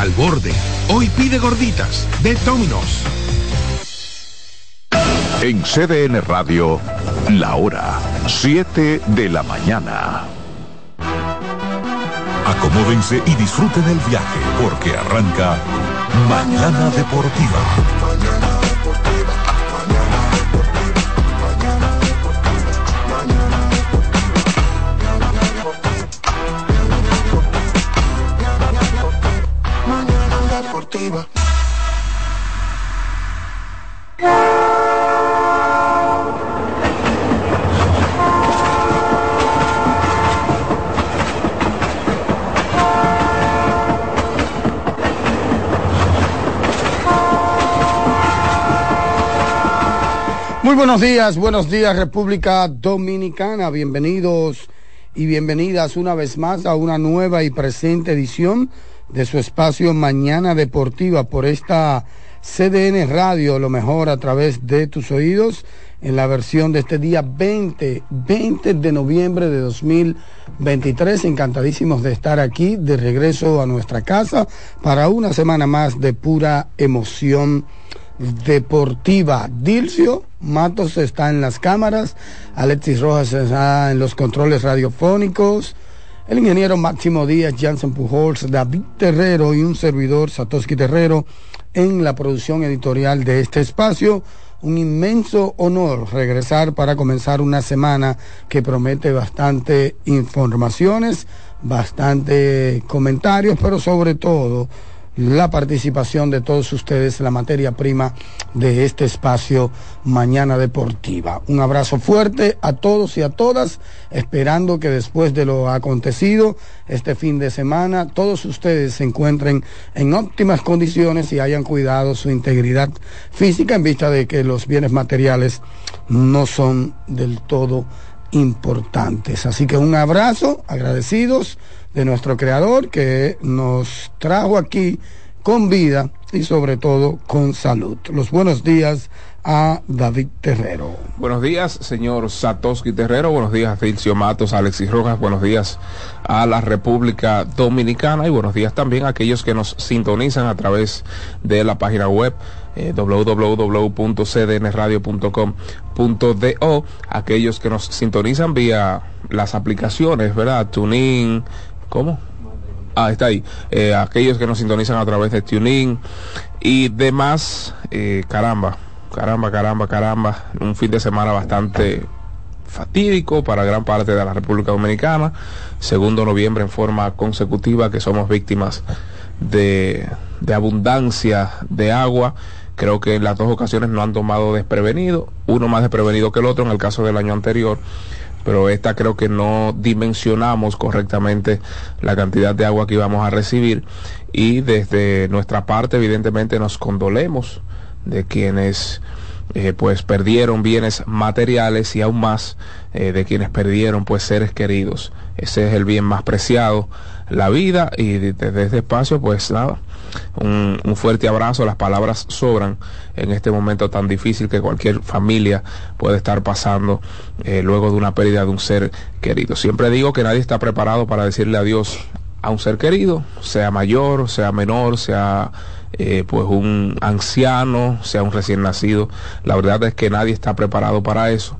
hasta el borde. Hoy pide gorditas de Dominos. En CDN Radio, la hora 7 de la mañana. Acomódense y disfruten el viaje porque arranca Mañana Deportiva. Buenos días, buenos días República Dominicana, bienvenidos y bienvenidas una vez más a una nueva y presente edición de su espacio Mañana Deportiva por esta CDN Radio, lo mejor a través de tus oídos, en la versión de este día 20, 20 de noviembre de 2023. Encantadísimos de estar aquí, de regreso a nuestra casa, para una semana más de pura emoción deportiva. Dilcio Matos está en las cámaras, Alexis Rojas está en los controles radiofónicos, el ingeniero Máximo Díaz, Jansen Pujols, David Terrero y un servidor, Satoshi Terrero, en la producción editorial de este espacio. Un inmenso honor regresar para comenzar una semana que promete bastante informaciones, bastante comentarios, pero sobre todo la participación de todos ustedes, la materia prima de este espacio Mañana Deportiva. Un abrazo fuerte a todos y a todas, esperando que después de lo acontecido este fin de semana, todos ustedes se encuentren en óptimas condiciones y hayan cuidado su integridad física en vista de que los bienes materiales no son del todo importantes. Así que un abrazo, agradecidos de nuestro creador que nos trajo aquí con vida y sobre todo con salud. Los buenos días a David Terrero. Buenos días, señor Satoshi Terrero. Buenos días, Filcio Matos, Alexis Rojas. Buenos días a la República Dominicana y buenos días también a aquellos que nos sintonizan a través de la página web eh, www.cdnradio.com.do, aquellos que nos sintonizan vía las aplicaciones, ¿verdad? TuneIn, ¿Cómo? Ah, está ahí. Eh, aquellos que nos sintonizan a través de TuneIn y demás, eh, caramba, caramba, caramba, caramba. Un fin de semana bastante fatídico para gran parte de la República Dominicana. Segundo noviembre en forma consecutiva que somos víctimas de, de abundancia de agua. Creo que en las dos ocasiones no han tomado desprevenido, uno más desprevenido que el otro en el caso del año anterior pero esta creo que no dimensionamos correctamente la cantidad de agua que íbamos a recibir y desde nuestra parte evidentemente nos condolemos de quienes eh, pues perdieron bienes materiales y aún más eh, de quienes perdieron pues seres queridos. Ese es el bien más preciado, la vida y desde este espacio pues nada un, fuerte abrazo. Las palabras sobran en este momento tan difícil que cualquier familia puede estar pasando eh, luego de una pérdida de un ser querido. Siempre digo que nadie está preparado para decirle adiós a un ser querido, sea mayor, sea menor, sea eh, pues un anciano, sea un recién nacido. La verdad es que nadie está preparado para eso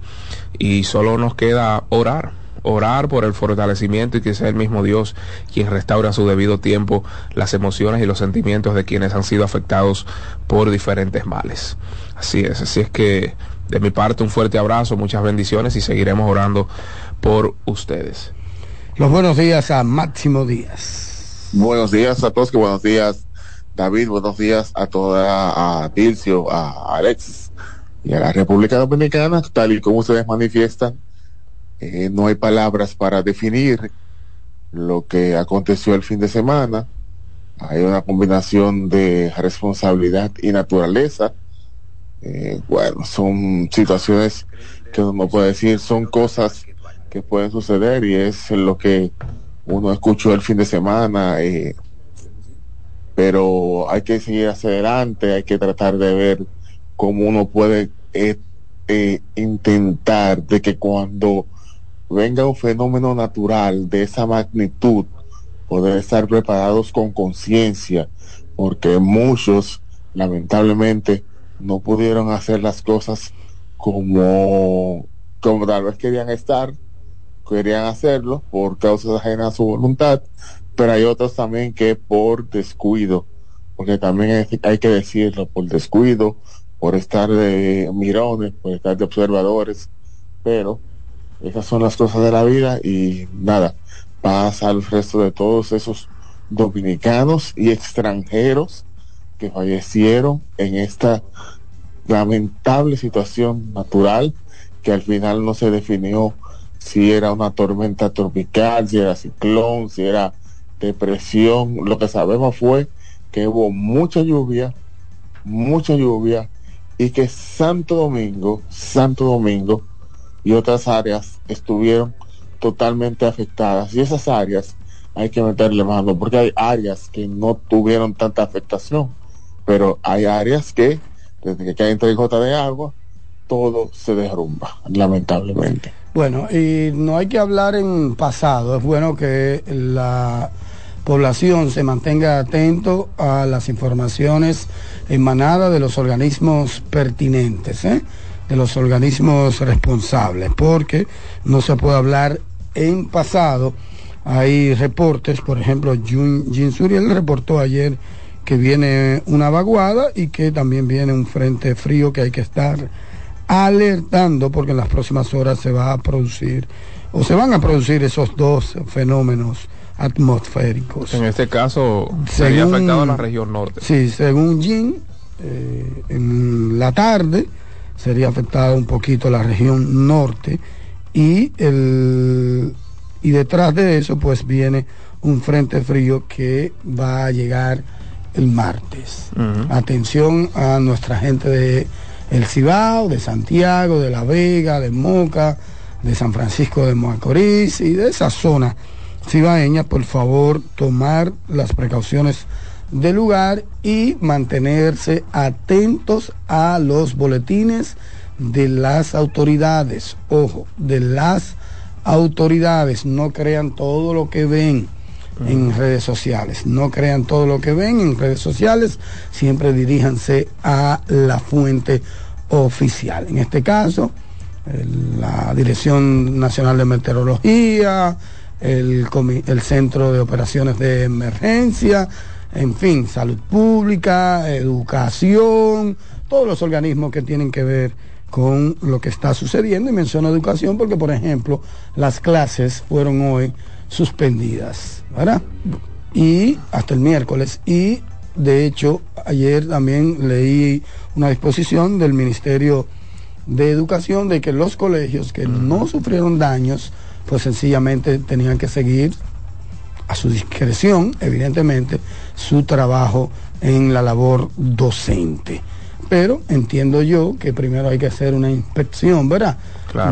y solo nos queda orar orar por el fortalecimiento y que sea el mismo Dios quien restaura a su debido tiempo las emociones y los sentimientos de quienes han sido afectados por diferentes males. Así es, así es que de mi parte un fuerte abrazo, muchas bendiciones y seguiremos orando por ustedes. Los buenos días a Máximo Díaz. Buenos días a todos, que buenos días David, buenos días a toda, a Tilcio, a Alex y a la República Dominicana, tal y como ustedes manifiestan eh, no hay palabras para definir lo que aconteció el fin de semana. Hay una combinación de responsabilidad y naturaleza. Eh, bueno, son situaciones que uno puede decir, son cosas que pueden suceder y es lo que uno escuchó el fin de semana. Eh, pero hay que seguir hacia adelante, hay que tratar de ver cómo uno puede intentar de que cuando venga un fenómeno natural de esa magnitud, poder estar preparados con conciencia, porque muchos lamentablemente no pudieron hacer las cosas como, como tal vez querían estar, querían hacerlo por causas ajenas a su voluntad, pero hay otros también que por descuido, porque también hay, que decirlo, por descuido, por estar de mirones, por estar de observadores, pero esas son las cosas de la vida y nada, pasa al resto de todos esos dominicanos y extranjeros que fallecieron en esta lamentable situación natural que al final no se definió si era una tormenta tropical, si era ciclón, si era depresión. Lo que sabemos fue que hubo mucha lluvia, mucha lluvia y que Santo Domingo, Santo Domingo y otras áreas estuvieron totalmente afectadas. Y esas áreas hay que meterle mano porque hay áreas que no tuvieron tanta afectación, pero hay áreas que desde que cae entre gota de agua, todo se derrumba, lamentablemente. Bueno, y no hay que hablar en pasado, es bueno que la población se mantenga atento a las informaciones emanadas de los organismos pertinentes, ¿eh? De los organismos responsables, porque no se puede hablar en pasado. Hay reportes, por ejemplo, Jin Suriel reportó ayer que viene una vaguada y que también viene un frente frío que hay que estar alertando porque en las próximas horas se va a producir o se van a producir esos dos fenómenos atmosféricos. En este caso sería afectado a la región norte. Sí, según Jin, eh, en la tarde sería afectada un poquito la región norte y el y detrás de eso pues viene un frente frío que va a llegar el martes. Atención a nuestra gente de El Cibao, de Santiago, de La Vega, de Moca, de San Francisco de Macorís y de esa zona cibaeña, por favor, tomar las precauciones del lugar y mantenerse atentos a los boletines de las autoridades. Ojo, de las autoridades, no crean todo lo que ven en redes sociales. No crean todo lo que ven en redes sociales, siempre diríjanse a la fuente oficial. En este caso, la Dirección Nacional de Meteorología, el, el Centro de Operaciones de Emergencia, en fin, salud pública, educación, todos los organismos que tienen que ver con lo que está sucediendo. Y menciono educación porque, por ejemplo, las clases fueron hoy suspendidas, ¿verdad? Y hasta el miércoles. Y de hecho, ayer también leí una disposición del Ministerio de Educación de que los colegios que no sufrieron daños, pues sencillamente tenían que seguir a su discreción, evidentemente, su trabajo en la labor docente. Pero entiendo yo que primero hay que hacer una inspección, ¿verdad?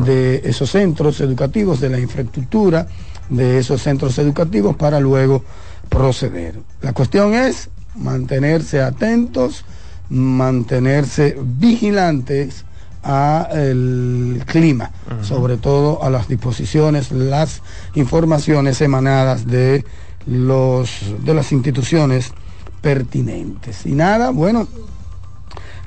De esos centros educativos, de la infraestructura, de esos centros educativos para luego proceder. La cuestión es mantenerse atentos, mantenerse vigilantes a el clima, sobre todo a las disposiciones, las informaciones emanadas de los de las instituciones pertinentes. Y nada, bueno,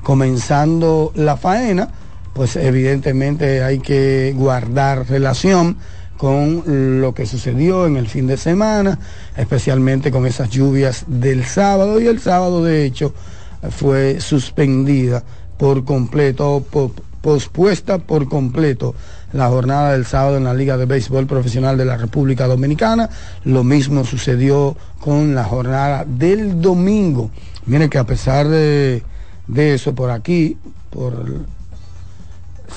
comenzando la faena, pues evidentemente hay que guardar relación con lo que sucedió en el fin de semana, especialmente con esas lluvias del sábado y el sábado de hecho fue suspendida por completo, pospuesta por completo la jornada del sábado en la Liga de Béisbol Profesional de la República Dominicana. Lo mismo sucedió con la jornada del domingo. Miren que a pesar de, de eso, por aquí, por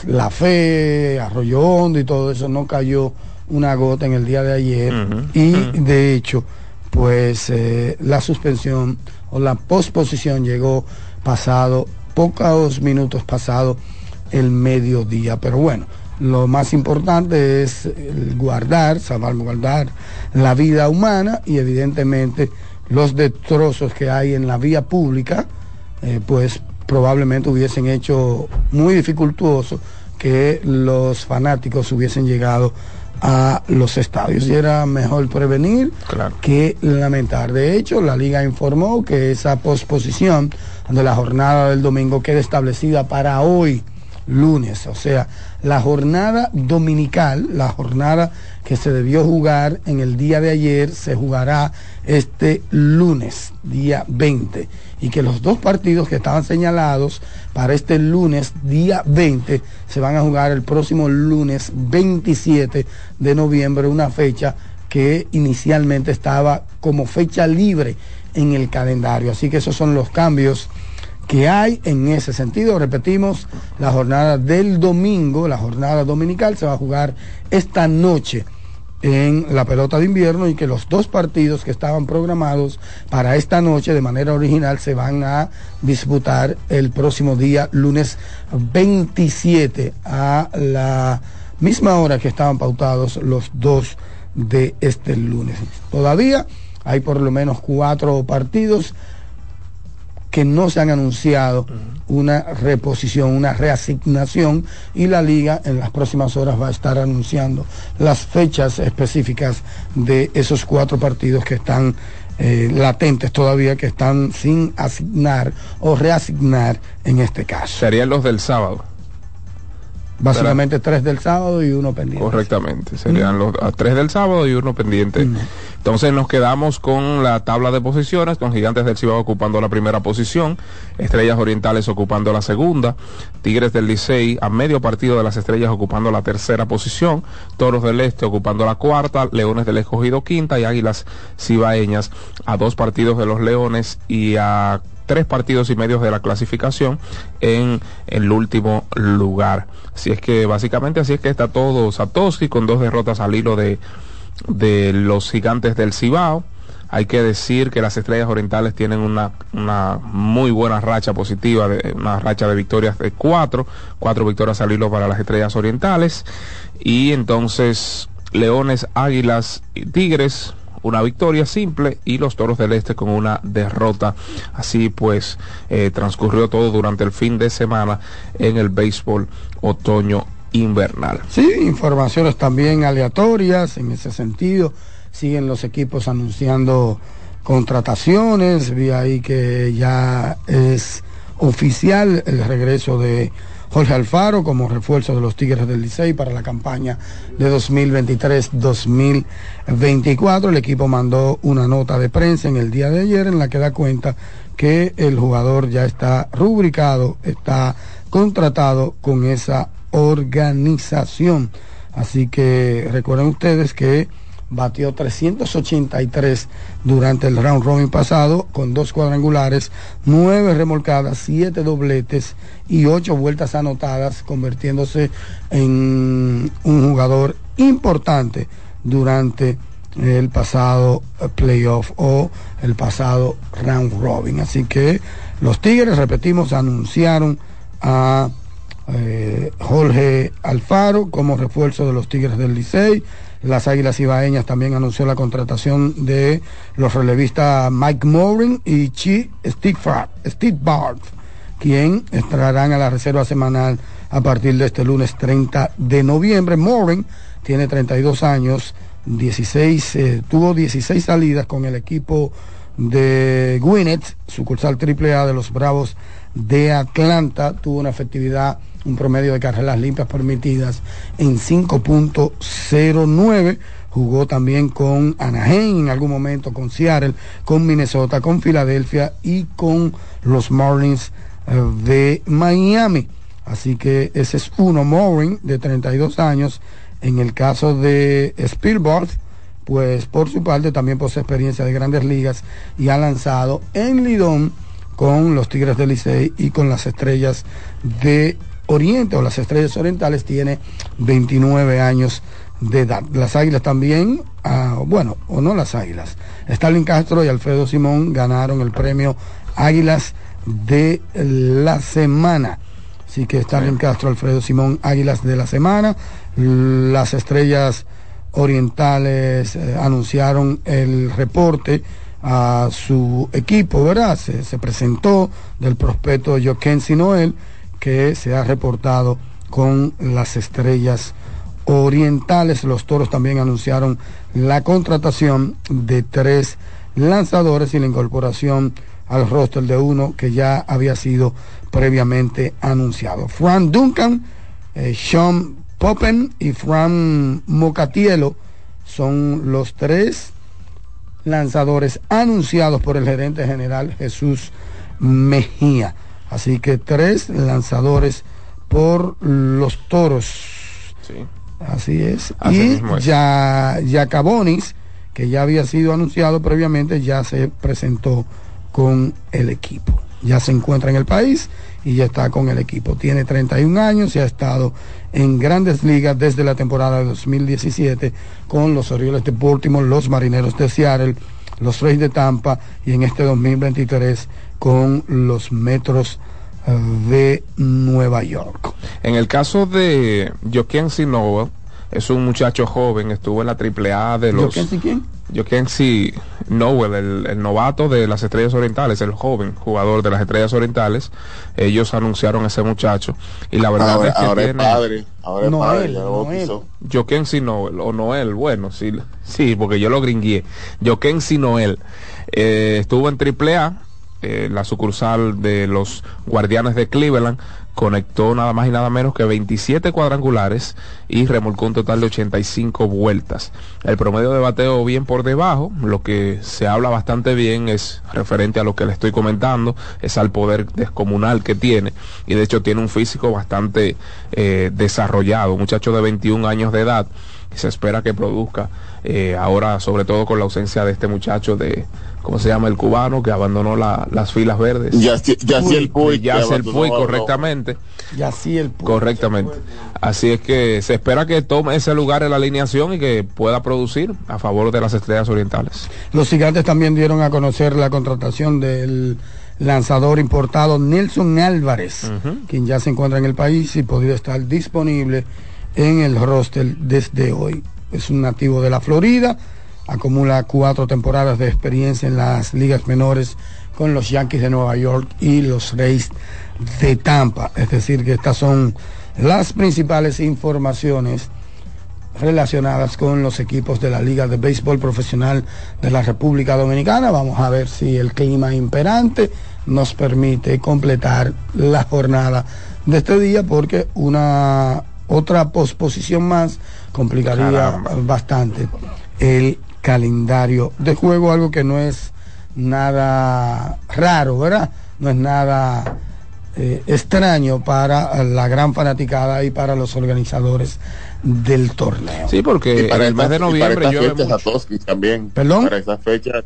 la fe, Arroyo Hondo y todo eso, no cayó una gota en el día de ayer y de hecho pues eh, la suspensión o la posposición llegó pasado pocos minutos pasado el mediodía. Pero bueno lo más importante es guardar salvaguardar la vida humana y evidentemente los destrozos que hay en la vía pública eh, pues probablemente hubiesen hecho muy dificultoso que los fanáticos hubiesen llegado a los estadios. Y era mejor prevenir que lamentar. De hecho, la liga informó que esa posposición de la jornada del domingo queda establecida para hoy, lunes, o sea, la jornada dominical, la jornada que se debió jugar en el día de ayer, se jugará este lunes, día 20, y que los dos partidos que estaban señalados para este lunes, día 20, se van a jugar el próximo lunes 27 de noviembre, una fecha que inicialmente estaba como fecha libre en el calendario. Así que esos son los cambios que hay en ese sentido. Repetimos, la jornada del domingo, la jornada dominical, se va a jugar esta noche en la pelota de invierno y que los dos partidos que estaban programados para esta noche de manera original se van a disputar el próximo día, lunes 27, a la misma hora que estaban pautados los dos de este lunes. Todavía hay por lo menos cuatro partidos que no se han anunciado una reposición, una reasignación y la liga en las próximas horas va a estar anunciando las fechas específicas de esos cuatro partidos que están eh, latentes todavía, que están sin asignar o reasignar en este caso. Serían los del sábado. Básicamente tres del sábado y uno pendiente. Correctamente, serían los tres del sábado y uno pendiente. Entonces nos quedamos con la tabla de posiciones, con Gigantes del Cibao ocupando la primera posición, Estrellas Orientales ocupando la segunda, Tigres del Licey a medio partido de las Estrellas ocupando la tercera posición, Toros del Este ocupando la cuarta, Leones del Escogido quinta y Águilas Cibaeñas a dos partidos de los Leones y a tres partidos y medios de la clasificación en el último lugar. Así es que básicamente así es que está todo Satoshi con dos derrotas al hilo de, de los gigantes del Cibao. Hay que decir que las estrellas orientales tienen una, una muy buena racha positiva, de, una racha de victorias de cuatro, cuatro victorias al hilo para las estrellas orientales. Y entonces Leones, Águilas y Tigres una victoria simple y los Toros del Este con una derrota. Así pues, eh, transcurrió todo durante el fin de semana en el béisbol otoño invernal. Sí, informaciones también aleatorias en ese sentido. Siguen los equipos anunciando contrataciones. Vi ahí que ya es oficial el regreso de Jorge Alfaro como refuerzo de los Tigres del Licey para la campaña de 2023-2024. El equipo mandó una nota de prensa en el día de ayer en la que da cuenta que el jugador ya está rubricado, está contratado con esa organización. Así que recuerden ustedes que batió 383 durante el round robin pasado con dos cuadrangulares, nueve remolcadas, siete dobletes y ocho vueltas anotadas, convirtiéndose en un jugador importante durante el pasado playoff o el pasado round robin. Así que los Tigres, repetimos, anunciaron a eh, Jorge Alfaro como refuerzo de los Tigres del Licey las Águilas Ibaeñas también anunció la contratación de los relevistas Mike Morin y Chi Steve, Steve Bart, quien entrarán a la reserva semanal a partir de este lunes 30 de noviembre. Morin tiene 32 años, 16, eh, tuvo 16 salidas con el equipo de Gwinnett, sucursal AAA de los Bravos de Atlanta, tuvo una efectividad un promedio de carreras limpias permitidas en 5.09. Jugó también con Anaheim en algún momento, con Seattle, con Minnesota, con Filadelfia y con los Marlins eh, de Miami. Así que ese es uno, Morin, de 32 años. En el caso de Spielberg, pues por su parte también posee experiencia de grandes ligas y ha lanzado en Lidón con los Tigres del Licey y con las estrellas de Oriente o las Estrellas Orientales tiene 29 años de edad. Las Águilas también, ah, bueno, o no las Águilas. Stalin Castro y Alfredo Simón ganaron el premio Águilas de la semana. Así que Stalin Castro, Alfredo Simón, Águilas de la semana. Las Estrellas Orientales eh, anunciaron el reporte a su equipo, ¿verdad? Se, se presentó del prospecto Joaquín Noel que se ha reportado con las estrellas Orientales. Los Toros también anunciaron la contratación de tres lanzadores y la incorporación al roster de uno que ya había sido previamente anunciado. Fran Duncan, eh, Sean Poppen y Fran Mocatielo son los tres lanzadores anunciados por el gerente general Jesús Mejía. Así que tres lanzadores por los toros. Así es. y ya, ya Cabonis, que ya había sido anunciado previamente, ya se presentó con el equipo. Ya se encuentra en el país y ya está con el equipo. Tiene 31 años y ha estado en grandes ligas desde la temporada de 2017 con los Orioles de Baltimore, los Marineros de Seattle, los Reyes de Tampa y en este 2023 con los Metros eh, de Nueva York. En el caso de Joaquín Sinoa, es un muchacho joven, estuvo en la AAA de los... ¿Joaquín quién? Joaquín Nowell, el, el, novato de las Estrellas Orientales, el joven jugador de las Estrellas Orientales, ellos anunciaron a ese muchacho y la verdad ahora, es que ahora tiene... es padre, ahora es Noel, padre, Noel. Noel, o Noel, bueno, sí, sí, porque yo lo gringué. Joaquín Noel eh, estuvo en AAA, eh, la sucursal de los Guardianes de Cleveland, conectó nada más y nada menos que 27 cuadrangulares y remolcó un total de 85 vueltas. El promedio de bateo bien por debajo, lo que se habla bastante bien es referente a lo que le estoy comentando, es al poder descomunal que tiene y de hecho tiene un físico bastante eh, desarrollado, un muchacho de 21 años de edad se espera que produzca eh, ahora sobre todo con la ausencia de este muchacho de ¿cómo se llama? El cubano que abandonó la, las filas verdes. Ya, ya el Puy. Ya el Puy, correctamente. Ya sí el Puy. Correctamente. Así es que se espera que tome ese lugar en la alineación y que pueda producir a favor de las estrellas orientales. Los gigantes también dieron a conocer la contratación del lanzador importado Nelson Álvarez, uh -huh. quien ya se encuentra en el país y podría estar disponible en el roster desde hoy. Es un nativo de la Florida acumula cuatro temporadas de experiencia en las ligas menores con los Yankees de Nueva York y los Reyes de Tampa. Es decir, que estas son las principales informaciones relacionadas con los equipos de la Liga de Béisbol Profesional de la República Dominicana. Vamos a ver si el clima imperante nos permite completar la jornada de este día porque una otra posposición más complicaría Caramba. bastante el calendario de juego, algo que no es nada raro, ¿verdad? No es nada eh, extraño para la gran fanaticada y para los organizadores del torneo. Sí, porque para el mes de noviembre para llueve fechas, mucho. Satoshi, también. ¿Perdón? Para esas fechas,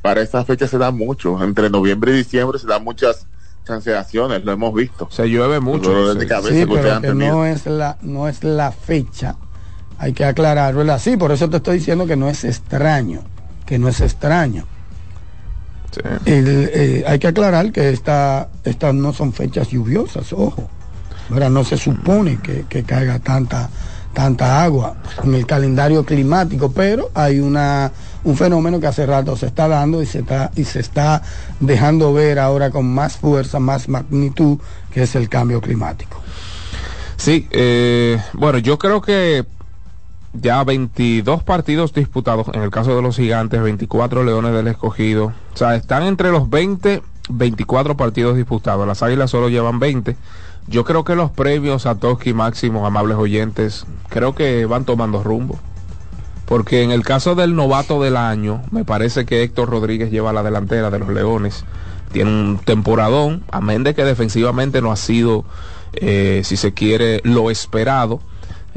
para esas fechas se da mucho. Entre noviembre y diciembre se dan muchas cancelaciones, lo hemos visto. Se llueve mucho. Sí. pero que no es la no es la fecha. Hay que aclararlo, ¿verdad? Sí, por eso te estoy diciendo que no es extraño, que no es extraño. Sí. El, eh, hay que aclarar que esta, estas no son fechas lluviosas, ojo. ¿verdad? No se supone que, que caiga tanta, tanta agua en el calendario climático, pero hay una, un fenómeno que hace rato se está dando y se está, y se está dejando ver ahora con más fuerza, más magnitud, que es el cambio climático. Sí, eh, bueno, yo creo que ya 22 partidos disputados, en el caso de los gigantes, 24 leones del escogido. O sea, están entre los 20, 24 partidos disputados. Las águilas solo llevan 20. Yo creo que los premios a Toski Máximo, amables oyentes, creo que van tomando rumbo. Porque en el caso del novato del año, me parece que Héctor Rodríguez lleva la delantera de los Leones. Tiene un temporadón, amén de que defensivamente no ha sido, eh, si se quiere, lo esperado.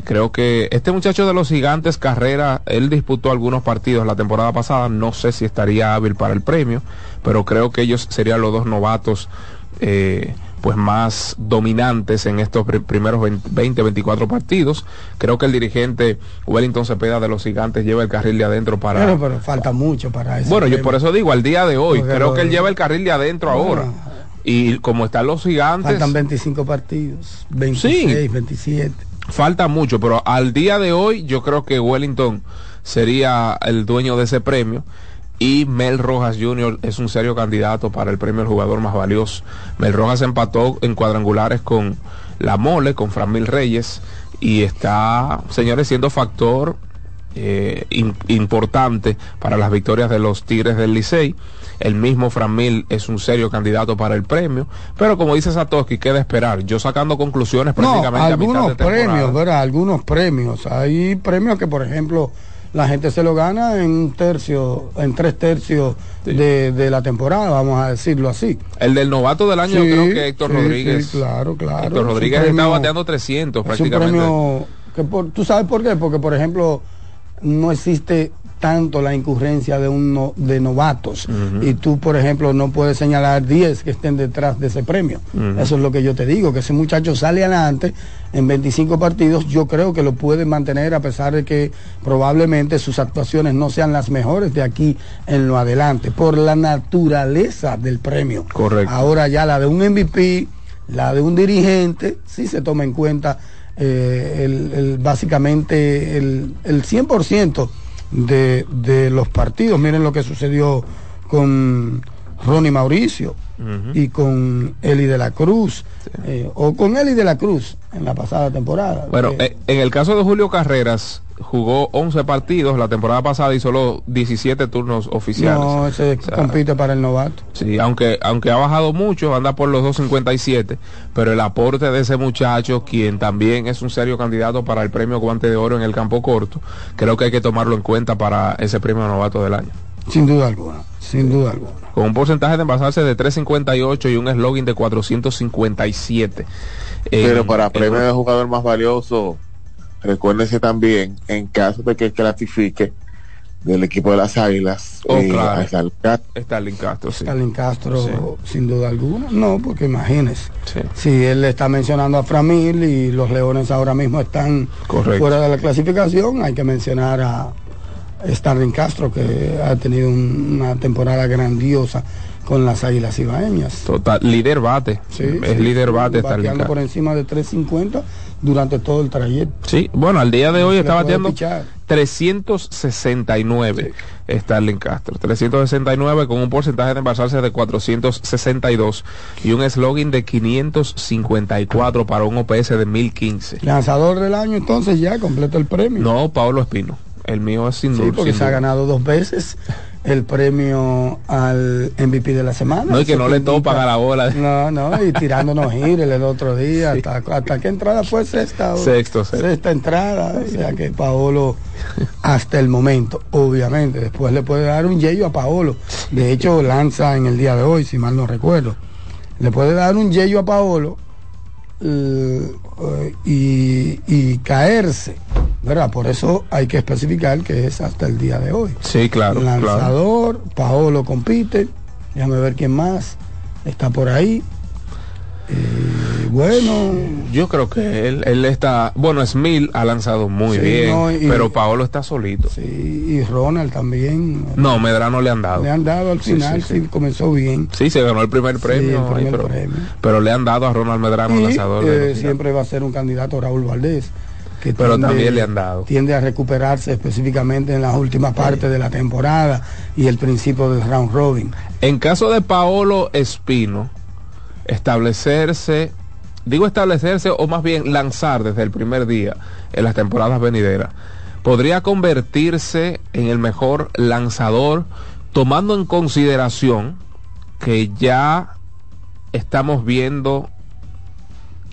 Creo que este muchacho de los gigantes, Carrera, él disputó algunos partidos la temporada pasada, no sé si estaría hábil para el premio, pero creo que ellos serían los dos novatos eh, pues más dominantes en estos pr primeros 20, 24 partidos. Creo que el dirigente Wellington Cepeda de los gigantes lleva el carril de adentro para... Pero, pero falta mucho para eso. Bueno, yo por eso digo, al día de hoy, Porque creo que él lleva el carril de adentro ahora. Y como están los gigantes... Faltan 25 partidos, 26, Sí. 27. Falta mucho, pero al día de hoy yo creo que Wellington sería el dueño de ese premio y Mel Rojas Jr. es un serio candidato para el premio al jugador más valioso. Mel Rojas empató en cuadrangulares con La Mole, con Framil Reyes y está, señores, siendo factor eh, in- importante para las victorias de los Tigres del Licey. El mismo Framil es un serio candidato para el premio, pero como dice Satoshi, queda esperar. Yo sacando conclusiones No, prácticamente a mitad algunos de premios, ¿verdad? Algunos premios. Hay premios que, por ejemplo, la gente se lo gana en un tercio, en tres tercios Sí. de, de la temporada, vamos a decirlo así. El del novato del año, Sí, yo creo que Héctor sí, Rodríguez. sí, claro, claro. Héctor Es Rodríguez premio- está bateando 300 Es un prácticamente. premio que por, tú sabes por qué, porque por ejemplo no existe tanto la incurrencia de un no- de novatos y tú por ejemplo no puedes señalar 10 que estén detrás de ese premio. Eso es lo que yo te digo, que ese muchacho sale adelante en 25 partidos, yo creo que lo puede mantener a pesar de que probablemente sus actuaciones no sean las mejores de aquí en lo adelante por la naturaleza del premio. Correcto. Ahora ya la de un MVP, la de un dirigente, sí se toma en cuenta eh, el, el- básicamente el, el 100% de, de los partidos. Miren lo que sucedió con Ronnie Mauricio y con Eli de la Cruz, eh, o con Eli de la Cruz en la pasada temporada. Bueno, Eh, eh, en el caso de Julio Carreras, jugó 11 partidos la temporada pasada y solo 17 turnos oficiales. no, ese O sea, compite para el novato. Sí, aunque, aunque ha bajado mucho, anda por los 2.57, pero el aporte de ese muchacho, quien también es un serio candidato para el premio Guante de Oro en el campo corto, creo que hay que tomarlo en cuenta para ese premio novato del año. Sin duda alguna, sin duda alguna. Con un porcentaje de envasarse de 3.58 y un slogan de 457. Pero En- para premio de jugador más valioso, recuérdense también, en caso de que clasifique del equipo de las Águilas, Oh, eh, claro. Salcat, Starling Castro, sí. Stalin Castro, Sí. sin duda alguna. No, porque imagínese. Sí. Si él está mencionando a Framil y los Leones ahora mismo están Correcto. fuera de la clasificación, hay que mencionar a Starling Castro, que ha tenido un- una temporada grandiosa con las Águilas Ibaeñas. Total, líder bate. Sí, es sí, líder bate Starling Castro. por encima de 350 durante todo el trayecto. Sí, bueno, al día de hoy Le está bateando pichar. 369 Starling Castro. 369 con un porcentaje de envasarse de 462 y un slogan de 554 para un OPS de 1015. Lanzador del año, entonces ya completo el premio. No, Pablo Espino. El mío es sin Sí, porque sin se ha ganado dos veces el premio al MVP de la semana. No, y que no le topan a la bola. No, no, y tirándonos giles el otro día. Hasta, hasta qué entrada fue sexta. Sexto, sexto. Sexta entrada. O sea que Paolo, hasta el momento, obviamente, después le puede dar un yello a Paolo. De hecho, lanza en el día de hoy, si mal no recuerdo. Le puede dar un yello a Paolo eh, y, y caerse. ¿Verdad? Por eso hay que especificar que es hasta el día de hoy. Sí, claro, claro. Lanzador, Paolo compite, déjame ver quién más está por ahí. Eh, bueno, Yo creo que él, él está, bueno, Smil ha lanzado muy Sí, bien, no, y- pero Paolo está solito. sí, y Ronald también. No, Medrano le han dado. Le han dado al final, sí, sí, comenzó bien. Sí, se ganó el primer premio, el primer pero, premio. pero le han dado a Ronald Medrano, Y lanzador. eh, siempre va a ser un candidato Raúl Valdés. Que Pero también le han dado. Tiende a recuperarse específicamente en las últimas partes de la temporada y el principio del round robin. En caso de Paolo Espino, establecerse, digo establecerse o más bien lanzar desde el primer día en las temporadas venideras, podría convertirse en el mejor lanzador tomando en consideración que ya estamos viendo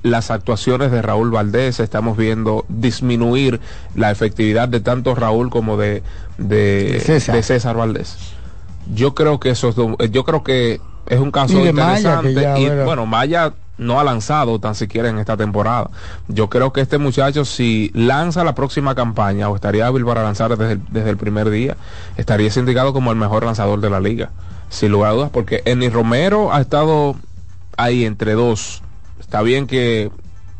las actuaciones de Raúl Valdés, estamos viendo disminuir la efectividad de tanto Raúl como de, de, César. de César Valdés. Yo creo que esos dos- yo creo que es un caso Y de Maya, interesante y bueno. bueno, Maya no ha lanzado tan siquiera en esta temporada. Yo creo que este muchacho si lanza la próxima campaña o estaría hábil para lanzar desde el, desde el primer día, estaría indicado como el mejor lanzador de la liga, sin lugar a dudas, porque Eni Romero ha estado ahí entre dos. Está bien que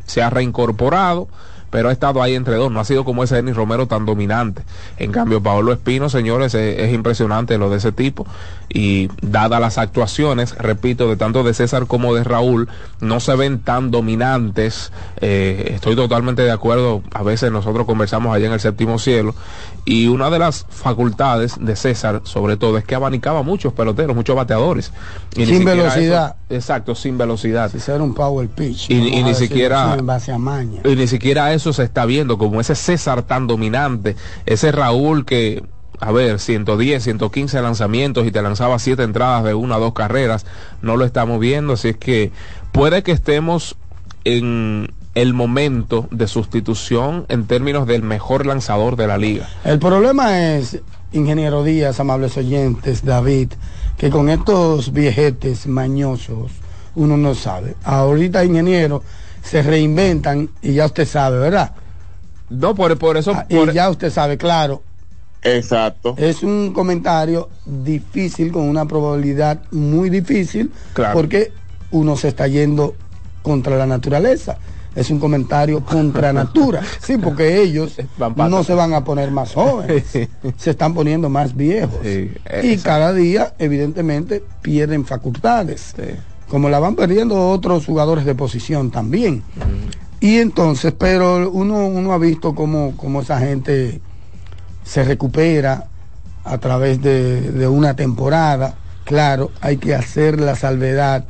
se ha reincorporado, pero ha estado ahí entre dos. No ha sido como ese Denis Romero tan dominante. En cambio, Paolo Espino, señores, es, es impresionante lo de ese tipo. Y dadas las actuaciones, repito, de tanto de César como de Raúl, no se ven tan dominantes. Eh, estoy totalmente de acuerdo, a veces nosotros conversamos allá en el séptimo cielo y una de las facultades de César, sobre todo, es que abanicaba muchos peloteros, muchos bateadores. Y sin velocidad. exacto, sin velocidad. Si era un power pitch. Y, ni siquiera... En base a maña. Y ni siquiera eso se está viendo, como ese César tan dominante, ese Raúl que a ver, 110, 115 lanzamientos y te lanzaba siete entradas de una o dos carreras, no lo estamos viendo, así es que puede que estemos en el momento de sustitución en términos del mejor lanzador de la liga. El problema es, ingeniero Díaz, amables oyentes, David, que con estos viejetes mañosos uno no sabe. Ahorita, ingeniero, se reinventan y ya usted sabe, ¿verdad? No, por, por eso... Ah, y ya usted sabe, claro, Exacto. Es un comentario difícil, con una probabilidad muy difícil, porque uno se está yendo contra la naturaleza. Es un comentario contra natura. Sí, porque ellos no se van a poner más jóvenes, se están poniendo más viejos. y cada día, evidentemente, pierden facultades. Como la van perdiendo otros jugadores de posición también. Y entonces, pero uno, uno ha visto cómo, cómo esa gente se recupera a través de, una temporada. Claro, hay que hacer la salvedad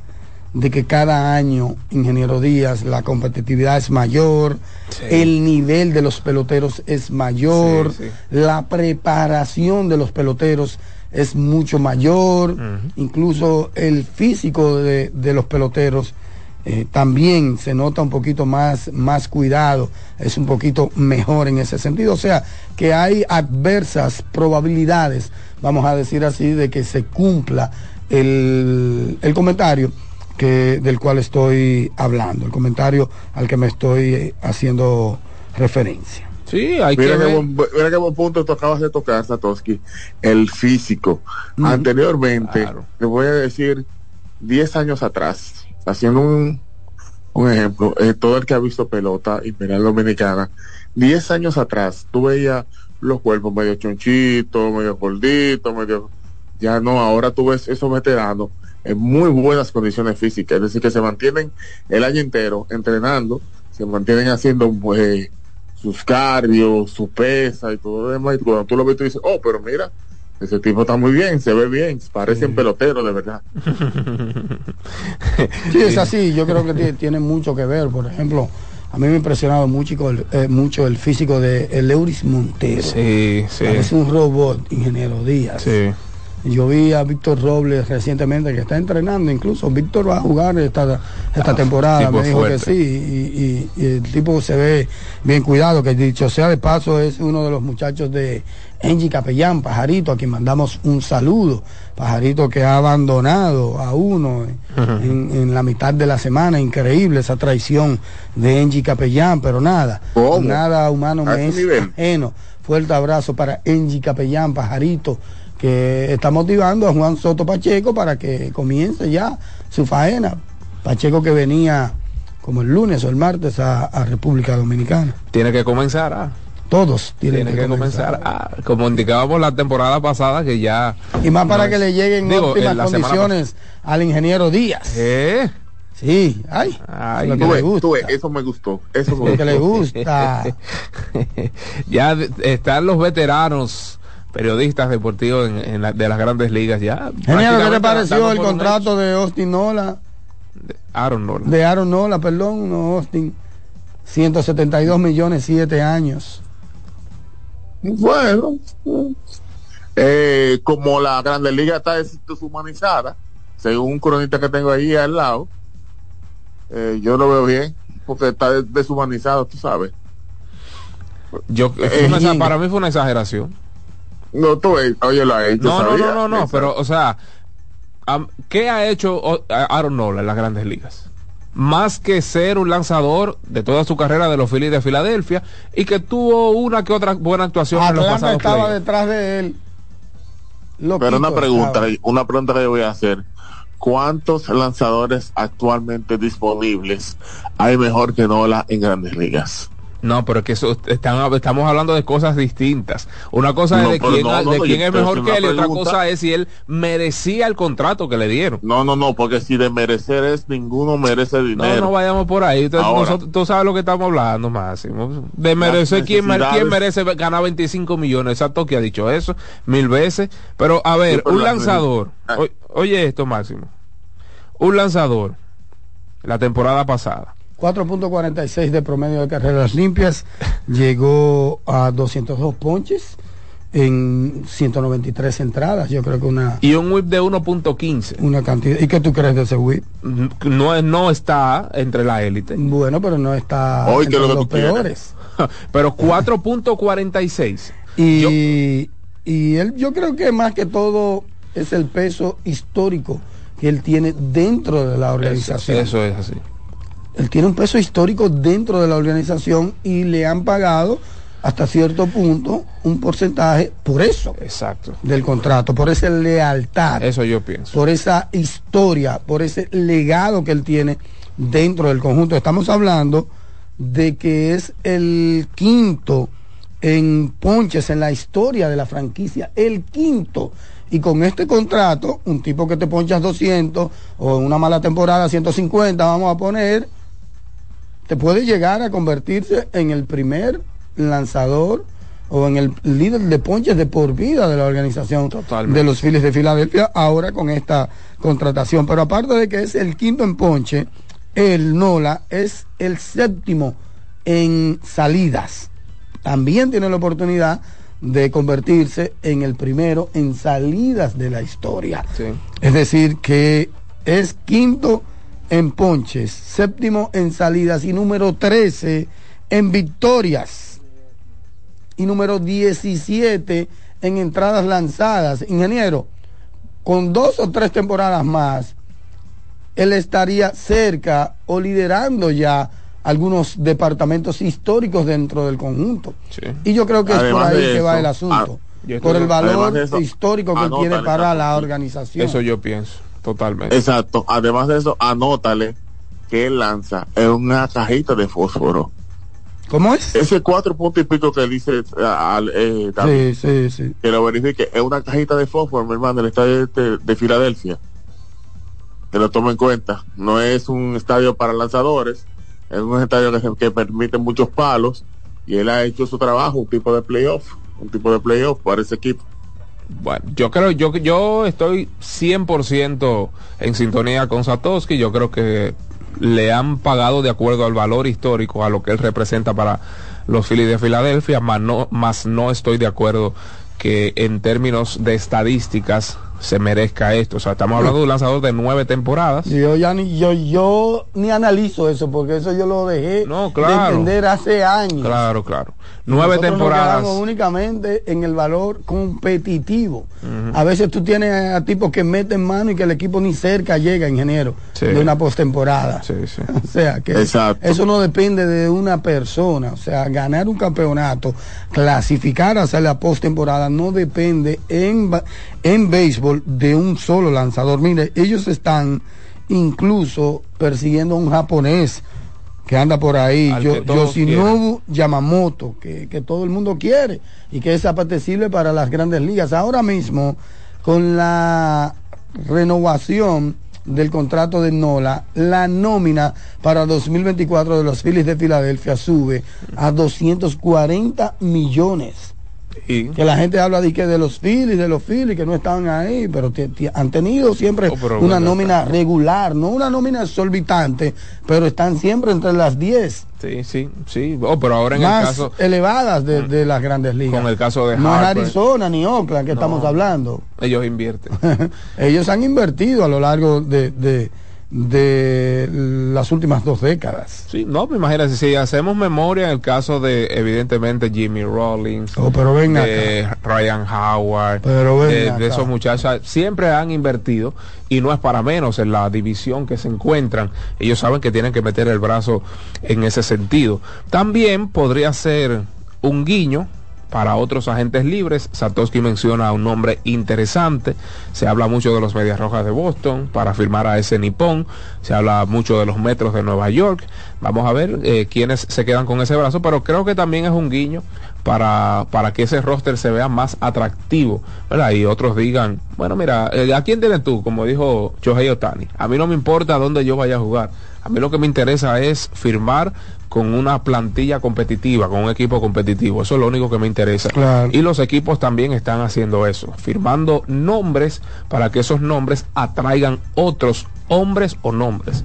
de que cada año, ingeniero Díaz, la competitividad es mayor, el nivel de los peloteros es mayor, la preparación de los peloteros es mucho mayor, incluso el físico de, de los peloteros eh, también se nota un poquito más, más cuidado, es un poquito mejor en ese sentido. O sea, que hay adversas probabilidades, vamos a decir así, de que se cumpla el, el comentario que, del cual estoy hablando, el comentario al que me estoy haciendo referencia. Sí, hay mira que buen, mira qué buen punto tú acabas de tocar, Satoshi. El físico. Anteriormente, te voy a decir, 10 años atrás, haciendo un, un ejemplo, eh, todo el que ha visto pelota imperial dominicana, 10 años atrás, tú veías los cuerpos medio chonchitos, medio gorditos, medio... Ya no, ahora tú ves esos veteranos en muy buenas condiciones físicas, es decir, que se mantienen el año entero entrenando, se mantienen haciendo pues, sus cardios, su pesa y todo lo demás, y cuando tú lo ves tú dices, oh, pero mira, ese tipo está muy bien, se ve bien, parece un pelotero de verdad. sí, es así, yo creo que tiene mucho que ver. Por ejemplo, a mí me ha impresionado mucho, eh, mucho el físico de Euris Montero. Sí, sí. Es un robot, ingeniero Díaz. Sí. Yo vi a Víctor Robles recientemente que está entrenando, incluso Víctor va a jugar esta, esta ah, temporada, me dijo que sí, y, el tipo se ve bien cuidado, que dicho sea de paso es uno de los muchachos de Engie Capellán, Pajarito, a quien mandamos un saludo, Pajarito que ha abandonado a uno en, la mitad de la semana, increíble esa traición de Engie Capellán, pero nada, nada humano me es ajeno. Fuerte abrazo para Engie Capellán, Pajarito que está motivando a Juan Soto Pacheco para que comience ya su faena. Pacheco que venía como el lunes o el martes a, República Dominicana. Tiene que comenzar a... Todos tienen que, comenzar, a, como indicábamos la temporada pasada que ya... Y más para que le lleguen óptimas condiciones al ingeniero Díaz. ¿Eh? Sí, ay, ay que le gusta. eso me gustó, eso me que le gusta. ya están los veteranos periodistas deportivos en, de las grandes ligas ya. Genial, ¿qué te pareció el contrato de Austin Nola? De Aaron Nola. De Aaron Nola, perdón, no Austin. 172 millones, 7 años. Bueno, eh, como la Grandes Liga está deshumanizada, según un cronista que tengo ahí al lado, eh, yo lo veo bien, porque está deshumanizado, tú sabes. Yo, eh, para mí fue una exageración. No, tú, oye, lo ha hecho. No, no, no, no, no, pero, o sea, ¿qué ha hecho Aaron Nola en las grandes ligas? Más que ser un lanzador de toda su carrera de los Phillies de Filadelfia y que tuvo una que otra buena actuación en los pasados estaba detrás de él. pero una pregunta, una pregunta que yo voy a hacer. ¿Cuántos lanzadores actualmente disponibles hay mejor que Nola en grandes ligas? No, pero es que eso, están, estamos hablando de cosas distintas. Una cosa es No, de quién, no, no, de no, quién yo es mejor que él y otra cosa es si él merecía el contrato que le dieron. No, no, no, porque si de merecer es, ninguno merece No, dinero. no vayamos por ahí. Entonces, Ahora. nosotros- tú sabes lo que estamos hablando, Máximo. De merecer, ¿quién, merece ganar 25 millones? Exacto que ha dicho eso mil veces. Pero, a ver, Sí, un lanzador. o- oye esto, Máximo. Un lanzador, la temporada pasada. 4.46 de promedio de carreras limpias, llegó a 202 ponches en 193 entradas. Yo creo que una, Y un whip de 1.15. una cantidad. ¿Y qué tú crees de ese whip? No, es- no está entre la élite. Bueno, pero no está Hoy, entre ¿qué es lo que los peores. Pero 4.46. Y, Yo- y él, yo creo que más que todo es el peso histórico que él tiene dentro de la Eso, organización. eso es así. Él tiene un peso histórico dentro de la organización y le han pagado hasta cierto punto un porcentaje por eso Exacto. del contrato, por esa lealtad, Eso yo pienso. por esa historia, por ese legado que él tiene dentro del conjunto. Estamos hablando de que es el quinto en ponches en la historia de la franquicia, el quinto. Y con este contrato, un tipo que te ponchas 200 o en una mala temporada 150, vamos a poner, puede llegar a convertirse en el primer lanzador o en el líder de ponches de por vida de la organización Totalmente. de los Phillies de Filadelfia ahora con esta contratación. Pero aparte de que es el quinto en ponche, el Nola es el séptimo en salidas. También tiene la oportunidad de convertirse en el primero en salidas de la historia. Sí. Es decir, que es quinto en ponches, séptimo en salidas y número 13 en victorias. Y número 17 en entradas lanzadas. Ingeniero, con dos o tres temporadas más, él estaría cerca o liderando ya algunos departamentos históricos dentro del conjunto. Sí. Y yo creo que es por ahí que va el asunto. ah, por el valor eso, histórico que tiene para la organización. Eso yo pienso. Totalmente. Exacto. Además de eso, anótale que él lanza en una cajita de fósforo. ¿Cómo es? Ese cuatro puntos y pico que dice ah, al- eh, David, Sí, sí, sí. que lo verifique, es una cajita de fósforo, mi hermano, el estadio de, de Filadelfia. Que lo tome en cuenta. No es un estadio para lanzadores, es un estadio que, que permite muchos palos y él ha hecho su trabajo, un tipo de playoff, un tipo de playoff para ese equipo. Bueno, yo creo, yo, yo estoy 100% en sintonía con Satoshi. Yo creo que le han pagado de acuerdo al valor histórico, a lo que él representa para los Phillies de Filadelfia, más no, más no estoy de acuerdo que en términos de estadísticas se merezca esto. O sea, estamos hablando de un lanzador de nueve temporadas. Yo ya ni, yo, yo ni analizo eso, porque eso yo lo dejé No, de entender hace años. Claro, claro. Nueve Nosotros temporadas. únicamente en el valor competitivo. A veces tú tienes a tipos que meten mano y que el equipo ni cerca llega, ingeniero, Sí. de una postemporada. Sí, sí. O sea, que Exacto. eso no depende de una persona. O sea, ganar un campeonato, clasificar hacia la postemporada, no depende en, en béisbol de un solo lanzador. Mire, ellos están incluso persiguiendo a un japonés que anda por ahí, Yo- Yoshinobu Yamamoto, que, que todo el mundo quiere y que es apetecible para las grandes ligas. Ahora mismo, con la renovación del contrato de Nola, la nómina para 2024 de los Phillies de Filadelfia sube a 240 millones. Que la gente habla de que de los Phillies, de los Phillies que no estaban ahí, pero han tenido siempre Oh, una nómina regular, no una nómina exorbitante, pero están siempre entre las 10 sí, sí, sí. Oh, pero ahora en el más caso, elevadas de, de las grandes ligas. con el caso de no es Arizona ni Oakland que estamos hablando. ellos invierten. Ellos han invertido a lo largo de, de, de las últimas dos décadas. Sí, no, me imagínate, si hacemos memoria en el caso de, evidentemente, Jimmy Rollins, Oh, pero ven de Ryan Howard, Pero ven de, de esos muchachos, siempre han invertido y no es para menos en la división que se encuentran. Ellos saben que tienen que meter el brazo en ese sentido. También podría ser un guiño para otros agentes libres. Satoshi menciona un nombre interesante. Se habla mucho de los Medias Rojas de Boston para firmar a ese nipón. Se habla mucho de los Metros de Nueva York. Vamos a ver eh, quiénes se quedan con ese brazo, pero creo que también es un guiño para, para que ese roster se vea más atractivo. Y otros digan, bueno, mira, eh, ¿a quién tienes tú? Como dijo Shohei Otani. A mí no me importa dónde yo vaya a jugar. A mí lo que me interesa es firmar con una plantilla competitiva, con un equipo competitivo. Eso es lo único que me interesa. Y los equipos también están haciendo eso, firmando nombres para que esos nombres atraigan otros hombres o nombres.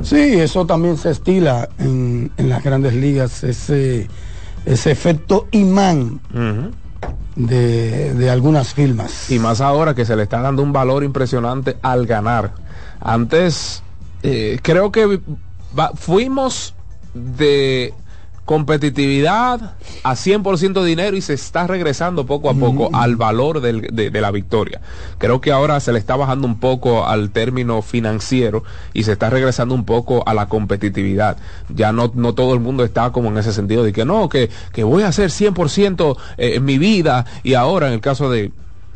Sí, eso también se estila en, las grandes ligas, ese, ese efecto imán. de, de, algunas firmas. Y más ahora que se le está dando un valor impresionante al ganar. Antes eh, creo que fuimos de competitividad a 100% dinero y se está regresando poco a poco al valor de, la victoria. Creo que ahora se le está bajando un poco al término financiero y se está regresando un poco a la competitividad. Ya no, no todo el mundo está como en ese sentido de que no, que, que voy a hacer 100% eh, en mi vida y ahora en el caso de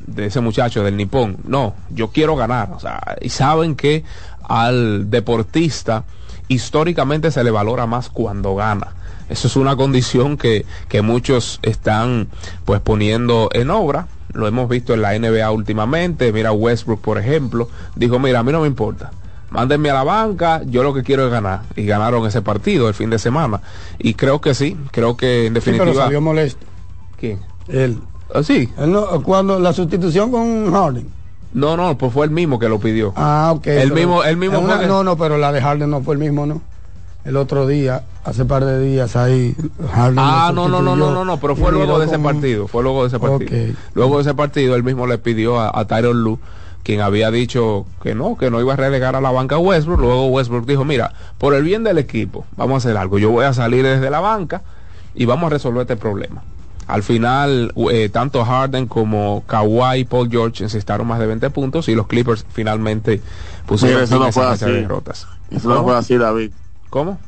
de ese muchacho del nipón. No, yo quiero ganar. O sea, y saben que al deportista históricamente se le valora más cuando gana. Eso es una condición que, que muchos están pues poniendo en obra. Lo hemos visto en la NBA últimamente. Mira Westbrook, por ejemplo, dijo, mira, a mí no me importa. Mándenme a la banca, yo lo que quiero es ganar. Y ganaron ese partido el fin de semana. Y creo que sí, creo que en definitiva... Sí, pero salió molesto. ¿Quién? Él. ¿Ah, sí? cuando la sustitución con Harden. No, no, pues fue el mismo que lo pidió. Ah, ok. El mismo, el mismo. No, no, pero la de Harden no fue el mismo, ¿no? El otro día, hace par de días ahí, Harden Ah, no, no, no, no, no, no, pero fue luego de ese partido, fue luego de ese partido. Luego de ese partido, él mismo le pidió a, a Tyron Lue quien había dicho que no, que no iba a relegar a la banca Westbrook. Luego Westbrook dijo, mira, por el bien del equipo, vamos a hacer algo. Yo voy a salir desde la banca y vamos a resolver este problema. Al final, eh, tanto Harden como Kawhi y Paul George necesitaron más de 20 puntos y los Clippers finalmente pusieron eso no fue así. derrotas. Eso no fue así, David. ¿Cómo?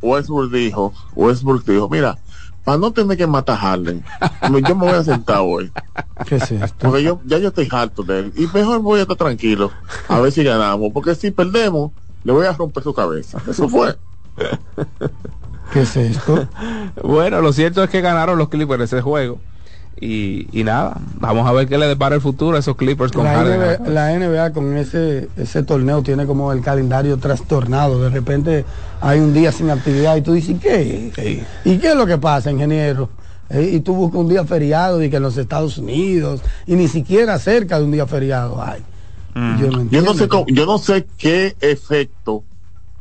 Westbrook dijo, Westbrook dijo, mira, para no tener que matar a Harden, yo me voy a sentar hoy. ¿Qué es esto? Porque yo, ya yo estoy harto de él. Y mejor voy a estar tranquilo, a ver si ganamos. Porque si perdemos, le voy a romper su cabeza. Eso fue. ¿Qué es esto? bueno, lo cierto es que ganaron los Clippers ese juego. Y, nada, vamos a ver qué le depara el futuro a esos Clippers con la NBA, la NBA con ese, ese torneo tiene como el calendario trastornado. De repente hay un día sin actividad y tú dices, ¿qué? ¿Y qué es lo que pasa, ingeniero? Eh, y tú buscas un día feriado y que en los Estados Unidos y ni siquiera cerca de un día feriado hay. Mm. Yo, no yo, no sé yo no sé qué efecto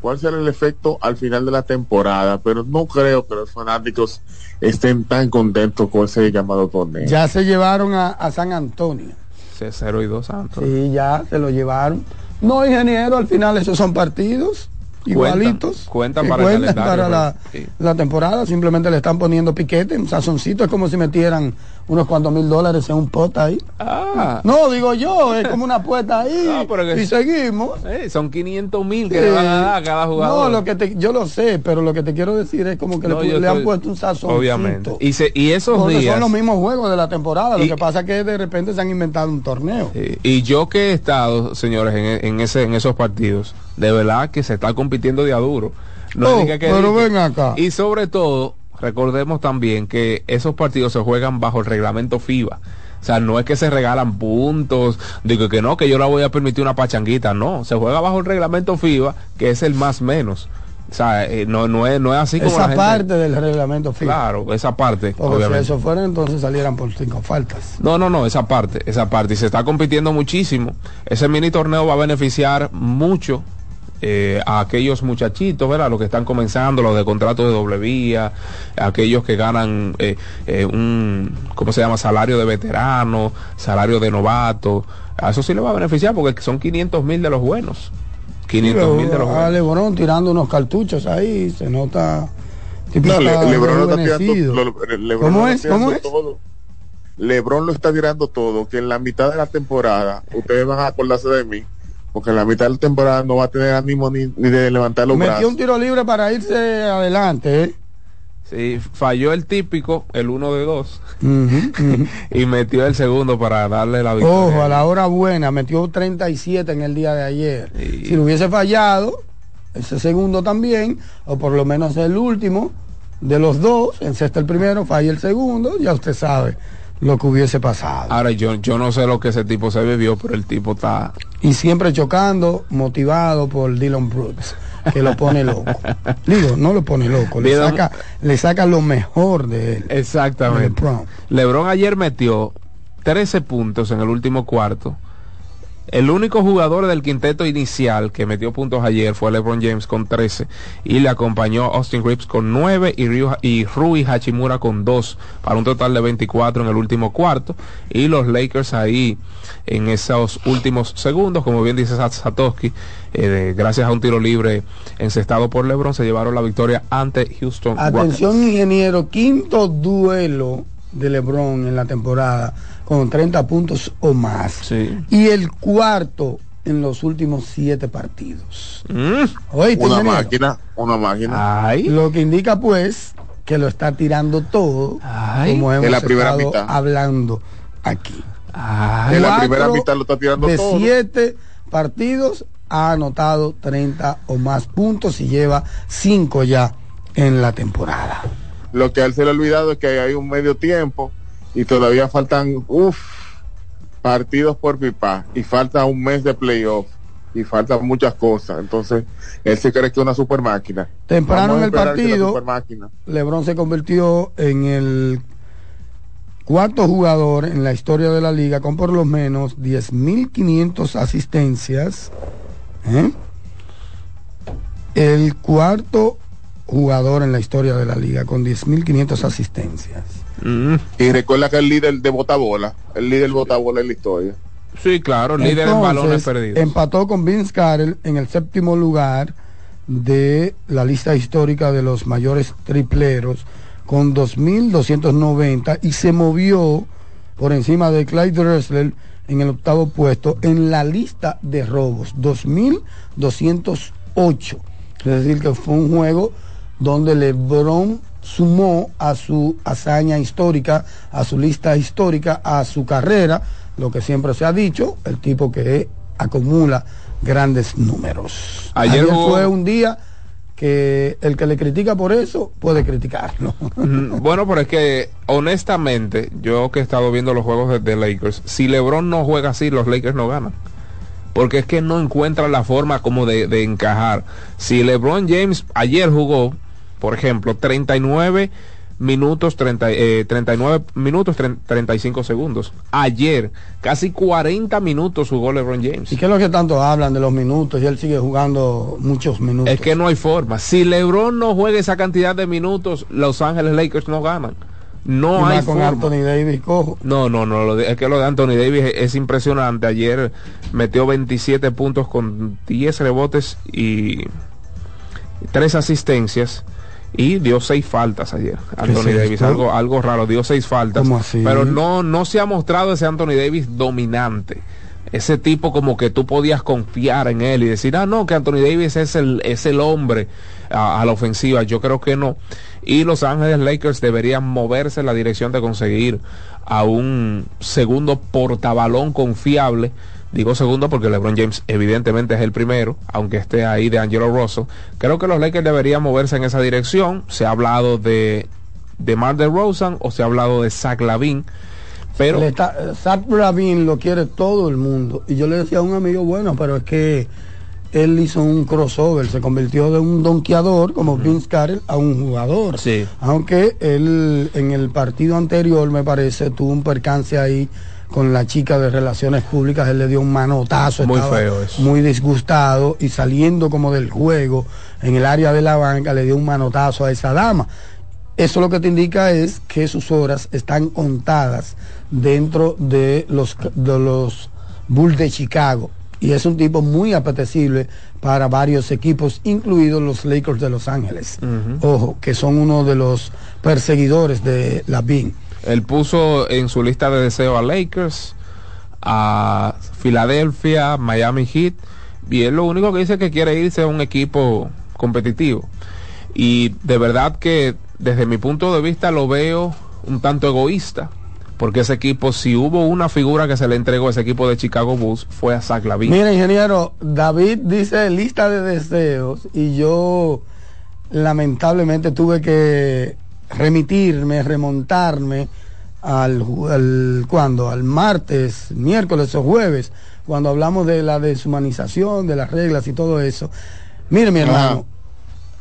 cuál será el efecto al final de la temporada, pero no creo que los fanáticos estén tan contentos con ese llamado torneo. Ya se llevaron a, San Antonio. C 0 y 2 Santos. Sí, ya se lo llevaron. No, ingeniero, al final esos son partidos igualitos. Cuentan, para, la, temporada, simplemente le están poniendo piquete, un sazoncito, es como si metieran unos cuantos mil dólares en un pot ahí. Ah. No, digo yo, es como una apuesta ahí. y seguimos. Eh, son 500 mil que le van a dar a cada jugador. No, lo que te, yo lo sé, pero lo que te quiero decir es como que le, han puesto un sazón. Obviamente. Y, y esos días. Son los mismos juegos de la temporada. lo que pasa es que de repente se han inventado un torneo. Y yo que he estado, señores, en, ese, en esos partidos, de verdad que se está compitiendo de a duro. No oh, pero ven acá. Y sobre todo, recordemos también que esos partidos se juegan bajo el reglamento FIBA. O sea, no es que se regalan puntos, digo que no, que yo la voy a permitir una pachanguita, no, se juega bajo el reglamento FIBA, que es el más menos. O sea, eh, no, no, es, no es así como Esa parte del reglamento FIBA. Claro, esa parte. Porque si eso fuera, entonces salieran por cinco faltas. No, no, no, esa parte, esa parte. Y se está compitiendo muchísimo. Ese mini torneo va a beneficiar mucho eh, a aquellos muchachitos, ¿verdad? Los que están comenzando, los de contrato de doble vía, aquellos que ganan eh, eh, un, ¿cómo se llama? Salario de veterano, salario de novato. A eso sí le va a beneficiar porque son 500 mil de los buenos. 500 mil de los buenos. Lebron tirando unos cartuchos ahí, se nota. No, Lebron lo está tirando, ¿Cómo es? ¿Cómo es? Lebron lo está tirando todo, que en la mitad de la temporada, ustedes van a acordarse de mí, porque en la mitad de la temporada no va a tener ánimo ni, de levantar los Metió un tiro libre para irse adelante, ¿eh? Sí, falló el típico, el uno de dos, y metió el segundo para darle la victoria. Ojo, a la hora buena, metió 37 en el día de ayer. Sí. Si lo hubiese fallado, ese segundo también, o por lo menos el último de los dos, encesta el primero, falla el segundo, ya usted sabe lo que hubiese pasado. Ahora yo, yo no sé lo que ese tipo se bebió, pero el tipo está... Y siempre chocando, motivado por Dylan Brooks, que lo pone loco. Digo, no lo pone loco, le Dylan- saca, le saca lo mejor de él. Exactamente. LeBron. LeBron ayer metió 13 puntos en el último cuarto. El único jugador del quinteto inicial que metió puntos ayer fue LeBron James con 13 y le acompañó Austin Reeves con 9 y, Ryu, y Rui Hachimura con 2 para un total de 24 en el último cuarto y los Lakers ahí en esos últimos segundos, como bien dice Sat- Satoshi, eh, gracias a un tiro libre encestado por LeBron se llevaron la victoria ante Houston Rockets. Atención, ingeniero, quinto duelo de LeBron en la temporada con 30 puntos o más. Sí. Y el cuarto en los últimos siete partidos. Mm. Oíste, Una ingeniero? máquina, una máquina. Ay. Lo que indica pues que lo está tirando todo, Ay. como hemos En la primera estado mitad. hablando aquí. Ay. En la primera mitad lo está tirando de todo. siete partidos ha anotado 30 o más puntos y lleva cinco ya en la temporada. Lo que a él se le ha olvidado es que hay un medio tiempo y todavía faltan uff partidos por pipa y falta un mes de playoff y faltan muchas cosas. Entonces, él se cree que es una super máquina. Temprano en el partido. LeBron se convirtió en el cuarto jugador en la historia de la liga con por lo menos 10.500 asistencias. ¿eh? El cuarto jugador en la historia de la liga con 10.500 asistencias. Mm. Y recuerda que el líder de botabola, el líder botabola en la historia. Sí, claro, el líder en balones perdidos. Empató con Vince Carroll en el séptimo lugar de la lista histórica de los mayores tripleros con 2.290 y se movió por encima de Clyde Drexler en el octavo puesto en la lista de robos, 2.208. Es decir, que fue un juego donde LeBron sumó a su hazaña histórica, a su lista histórica, a su carrera, lo que siempre se ha dicho, el tipo que acumula grandes números. Ayer fue un día que el que le critica por eso puede criticarlo. Mm, Bueno, pero es que honestamente, yo que he estado viendo los juegos de, de Lakers, si LeBron no juega así, los Lakers no ganan. Porque es que no encuentra la forma como de, de encajar. Si LeBron James ayer jugó, por ejemplo, 39 minutos, 30, eh, 39 minutos, 30 35 segundos. Ayer, casi 40 minutos jugó LeBron James. ¿Y qué es lo que tanto hablan de los minutos? Y él sigue jugando muchos minutos. Es que no hay forma. Si LeBron no juega esa cantidad de minutos, Los Ángeles Lakers no ganan. Y No más hay con forma. Anthony Davis cojo. No, no, no, es que lo de Anthony Davis es, es impresionante. Ayer metió 27 puntos con 10 rebotes y 3 asistencias y dio 6 faltas ayer. Anthony Davis, esto? algo, algo raro, dio 6 faltas. ¿Cómo así? Pero no, no se ha mostrado ese Anthony Davis dominante. Ese tipo como que tú podías confiar en él y decir, ah, no, que Anthony Davis es el, es el hombre a, a la ofensiva. Yo creo que no. Y Los Ángeles Lakers deberían moverse en la dirección de conseguir a un segundo portabalón confiable. Digo segundo porque LeBron James evidentemente es el primero, aunque esté ahí de Angelo Russell. Creo que los Lakers deberían moverse en esa dirección. Se ha hablado de, de Mar de Rosen o se ha hablado de Zach Lavin. Pero está- Zach Lavin lo quiere todo el mundo. Y yo le decía a un amigo, bueno, pero es que él hizo un crossover, se convirtió de un donkeador como Vince Carroll a un jugador. Sí. Aunque él en el partido anterior, me parece, tuvo un percance ahí con la chica de relaciones públicas, él le dio un manotazo, Muy feo eso. muy disgustado y saliendo como del juego en el área de la banca le dio un manotazo a esa dama. Eso lo que te indica es que sus horas están contadas dentro de los, de los Bulls de Chicago. Y es un tipo muy apetecible para varios equipos, incluidos los Lakers de Los Ángeles. Ojo, que son uno de los perseguidores de la BIN. Él puso en su lista de deseos a Lakers, a Filadelfia, Miami Heat, y él lo único que dice es que quiere irse a un equipo competitivo. Y de verdad que desde mi punto de vista lo veo un tanto egoísta, porque ese equipo, si hubo una figura que se le entregó a ese equipo de Chicago Bulls, fue a Zach Lavin. Mira, ingeniero, David dice lista de deseos y yo lamentablemente tuve que remitirme, remontarme al, al cuando al martes, miércoles o jueves, cuando hablamos de la deshumanización, de las reglas y todo eso. Mire, mi hermano,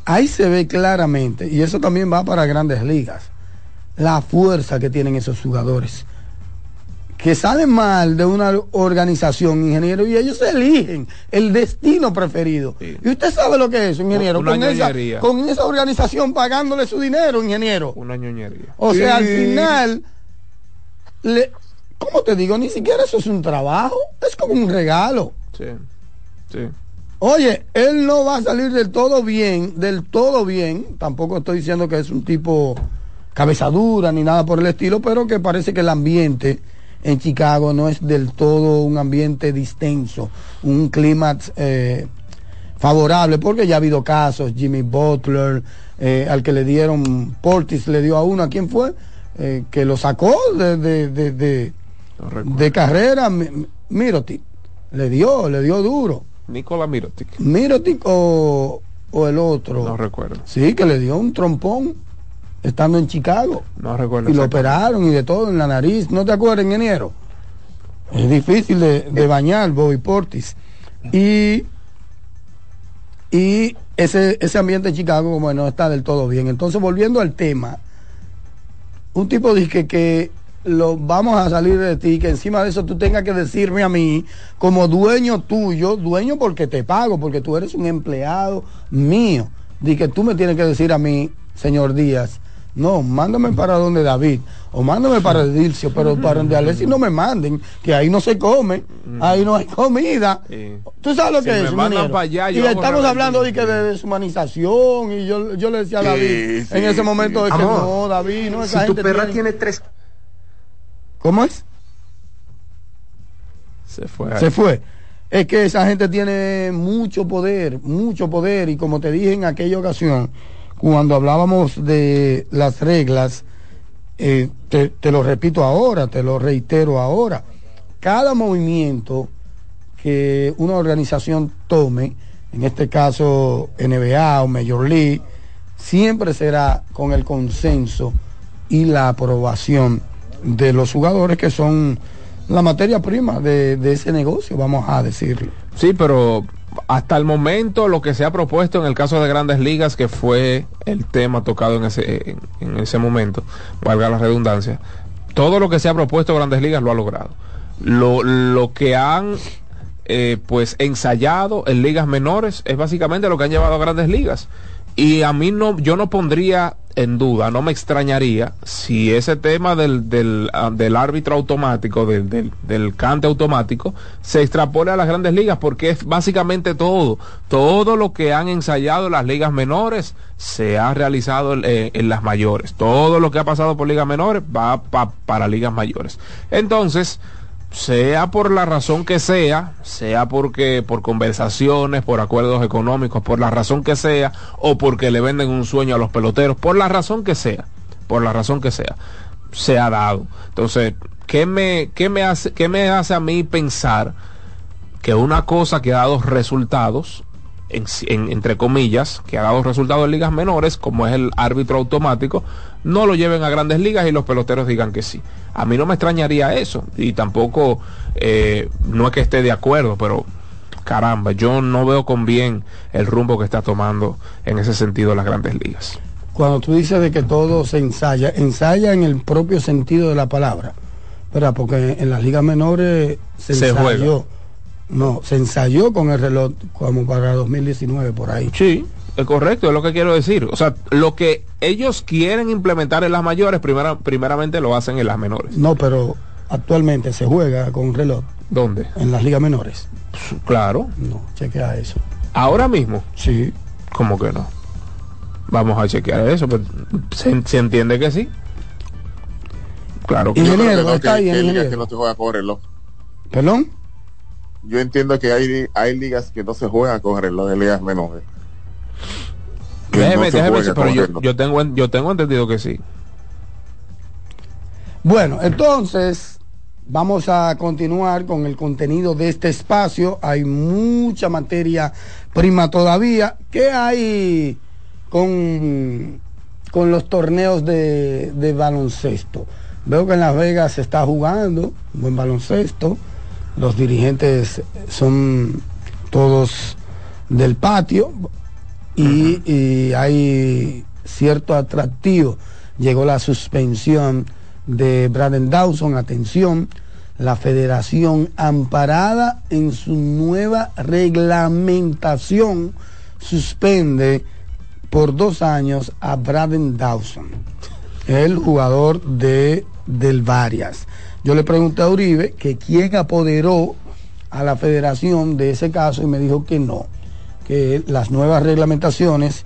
ahí se ve claramente, y eso también va para grandes ligas la fuerza que tienen esos jugadores. Que salen mal de una organización, ingeniero, y ellos eligen el destino preferido. Y usted sabe lo que es, ingeniero, con, esa, con, esa, organización pagándole su dinero, ingeniero. Una ñoñería. O sea, al final, le, ¿cómo te digo? Ni siquiera eso es un trabajo, es como un regalo. Sí, sí. Oye, él no va a salir del todo bien, del todo bien. Tampoco estoy diciendo que es un tipo cabezadura ni nada por el estilo, pero que parece que el ambiente en Chicago no es del todo un ambiente distenso, un clima eh, favorable, porque ya ha habido casos, Jimmy Butler, eh, al que le dieron, Portis le dio a uno, ¿a quién fue? Eh, que lo sacó de, de, de, de, carrera, Mirotic, le dio, le dio duro. Nicola Mirotic. Mirotic o, o el otro. No recuerdo. Sí, que le dio un trompón estando en Chicago. No recuerdo. Y lo operaron y de todo en la nariz. ¿No te acuerdas, ingeniero? Es difícil de, bañar, Bobby Portis. Y, y ese, ese ambiente en Chicago, como no está del todo bien. Entonces, volviendo al tema, un tipo dice que, lo vamos a salir de ti, que encima de eso tú tengas que decirme a mí, como dueño tuyo, dueño porque te pago, porque tú eres un empleado mío, di que tú me tienes que decir a mí, señor Díaz, no, mándame para donde David, o mándame para Edilcio, pero para donde Alexis no me manden, que ahí no se come, ahí no hay comida. Tú sabes lo que es. y estamos hablando de, que de deshumanización, y yo, yo le decía a David en ese momento de que no, David, no, esa si tu perra tiene... tres. ¿Cómo es? Se fue. Se fue. Es que esa gente tiene mucho poder, mucho poder, y como te dije en aquella ocasión, cuando hablábamos de las reglas, eh, te, lo repito ahora, te lo reitero ahora, cada movimiento que una organización tome, en este caso NBA o Major League, siempre será con el consenso y la aprobación de los jugadores que son la materia prima de, de ese negocio, vamos a decirlo. Sí, pero hasta el momento lo que se ha propuesto en el caso de grandes ligas, que fue el tema tocado en ese, en, ese momento, valga la redundancia, todo lo que se ha propuesto grandes ligas lo ha logrado. Lo, lo que han eh, pues ensayado en ligas menores es básicamente lo que han llevado a grandes ligas. Y a mí no, yo no pondría en duda, no me extrañaría si ese tema del, del, ah, árbitro automático, del, del, cante automático, se extrapola a las grandes ligas, porque es básicamente todo. Todo lo que han ensayado en las ligas menores se ha realizado en, las mayores. Todo lo que ha pasado por ligas menores va para ligas mayores. Entonces, sea por la razón que sea, sea porque por conversaciones, por acuerdos económicos, por la razón que sea, o porque le venden un sueño a los peloteros, por la razón que sea, por la razón que sea, se ha dado. Entonces, ¿qué me, qué me, hace, qué me hace a mí pensar que una cosa que ha dado resultados entre comillas, que ha dado resultados en ligas menores, como es el árbitro automático, no lo lleven a grandes ligas y los peloteros digan que sí. A mí no me extrañaría eso y tampoco eh, no es que esté de acuerdo, pero caramba, yo no veo con bien el rumbo que está tomando en ese sentido las grandes ligas. Cuando tú dices de que todo se ensaya, ensaya en el propio sentido de la palabra, ¿verdad? Porque en las ligas menores se, se ensayó. No, se ensayó con el reloj como para 2019 por ahí. Sí, es correcto, es lo que quiero decir. O sea, lo que ellos quieren implementar en las mayores, primera, primeramente lo hacen en las menores. No, pero actualmente se juega con reloj. ¿Dónde? En las ligas menores. Claro. No, chequea eso. ¿Ahora mismo? Sí. ¿Cómo que no? Vamos a chequear eso, pero se, entiende que sí. Claro que Ingeniero, está ahí, que no se juega con reloj. ¿Perdón? Yo entiendo que hay, hay ligas que no se juegan con reloj de ligas menores. que Déjeme, no déjeme, pero yo, yo tengo, en- yo tengo entendido que sí. Bueno, entonces vamos a continuar con el contenido de este espacio. Hay mucha materia prima todavía. ¿Qué hay con, con los torneos de, de baloncesto? Veo que en Las Vegas se está jugando buen baloncesto. Los dirigentes son todos del patio y, y hay cierto atractivo. Llegó la suspensión de Braden Dawson, atención, la federación amparada en su nueva reglamentación suspende por dos años a Braden Dawson, el jugador de del Varias. Yo le pregunté a Uribe que quién apoderó a la federación de ese caso y me dijo que no, que las nuevas reglamentaciones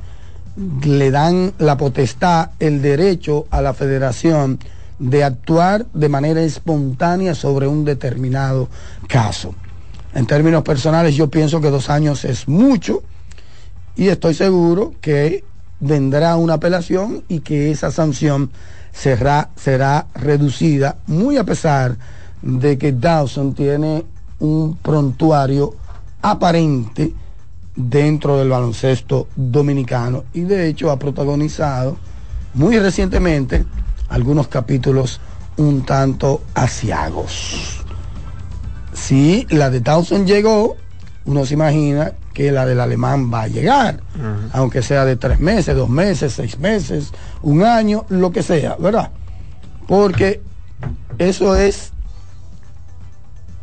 le dan la potestad, el derecho a la federación de actuar de manera espontánea sobre un determinado caso. En términos personales yo pienso que dos años es mucho y estoy seguro que vendrá una apelación y que esa sanción será, será reducida, muy a pesar de que Dawson tiene un prontuario aparente dentro del baloncesto dominicano y de hecho ha protagonizado muy recientemente algunos capítulos un tanto asiagos. Si la de Dawson llegó, uno se imagina que la del alemán va a llegar, aunque sea de tres meses, dos meses, seis meses, un año, lo que sea, ¿verdad? Porque eso es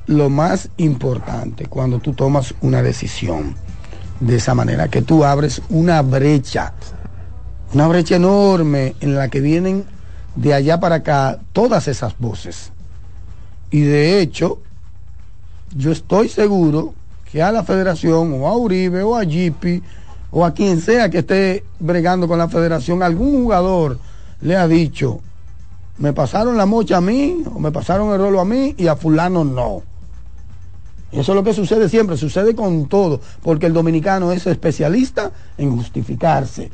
lo más importante cuando tú tomas una decisión de esa manera, que tú abres una brecha, una brecha enorme en la que vienen de allá para acá todas esas voces. Y de hecho, yo estoy seguro que a la federación o a Uribe o a Jipi o a quien sea que esté bregando con la federación, algún jugador le ha dicho, me pasaron la mocha a mí o me pasaron el rolo a mí y a fulano no. Eso es lo que sucede siempre, sucede con todo, porque el dominicano es especialista en justificarse.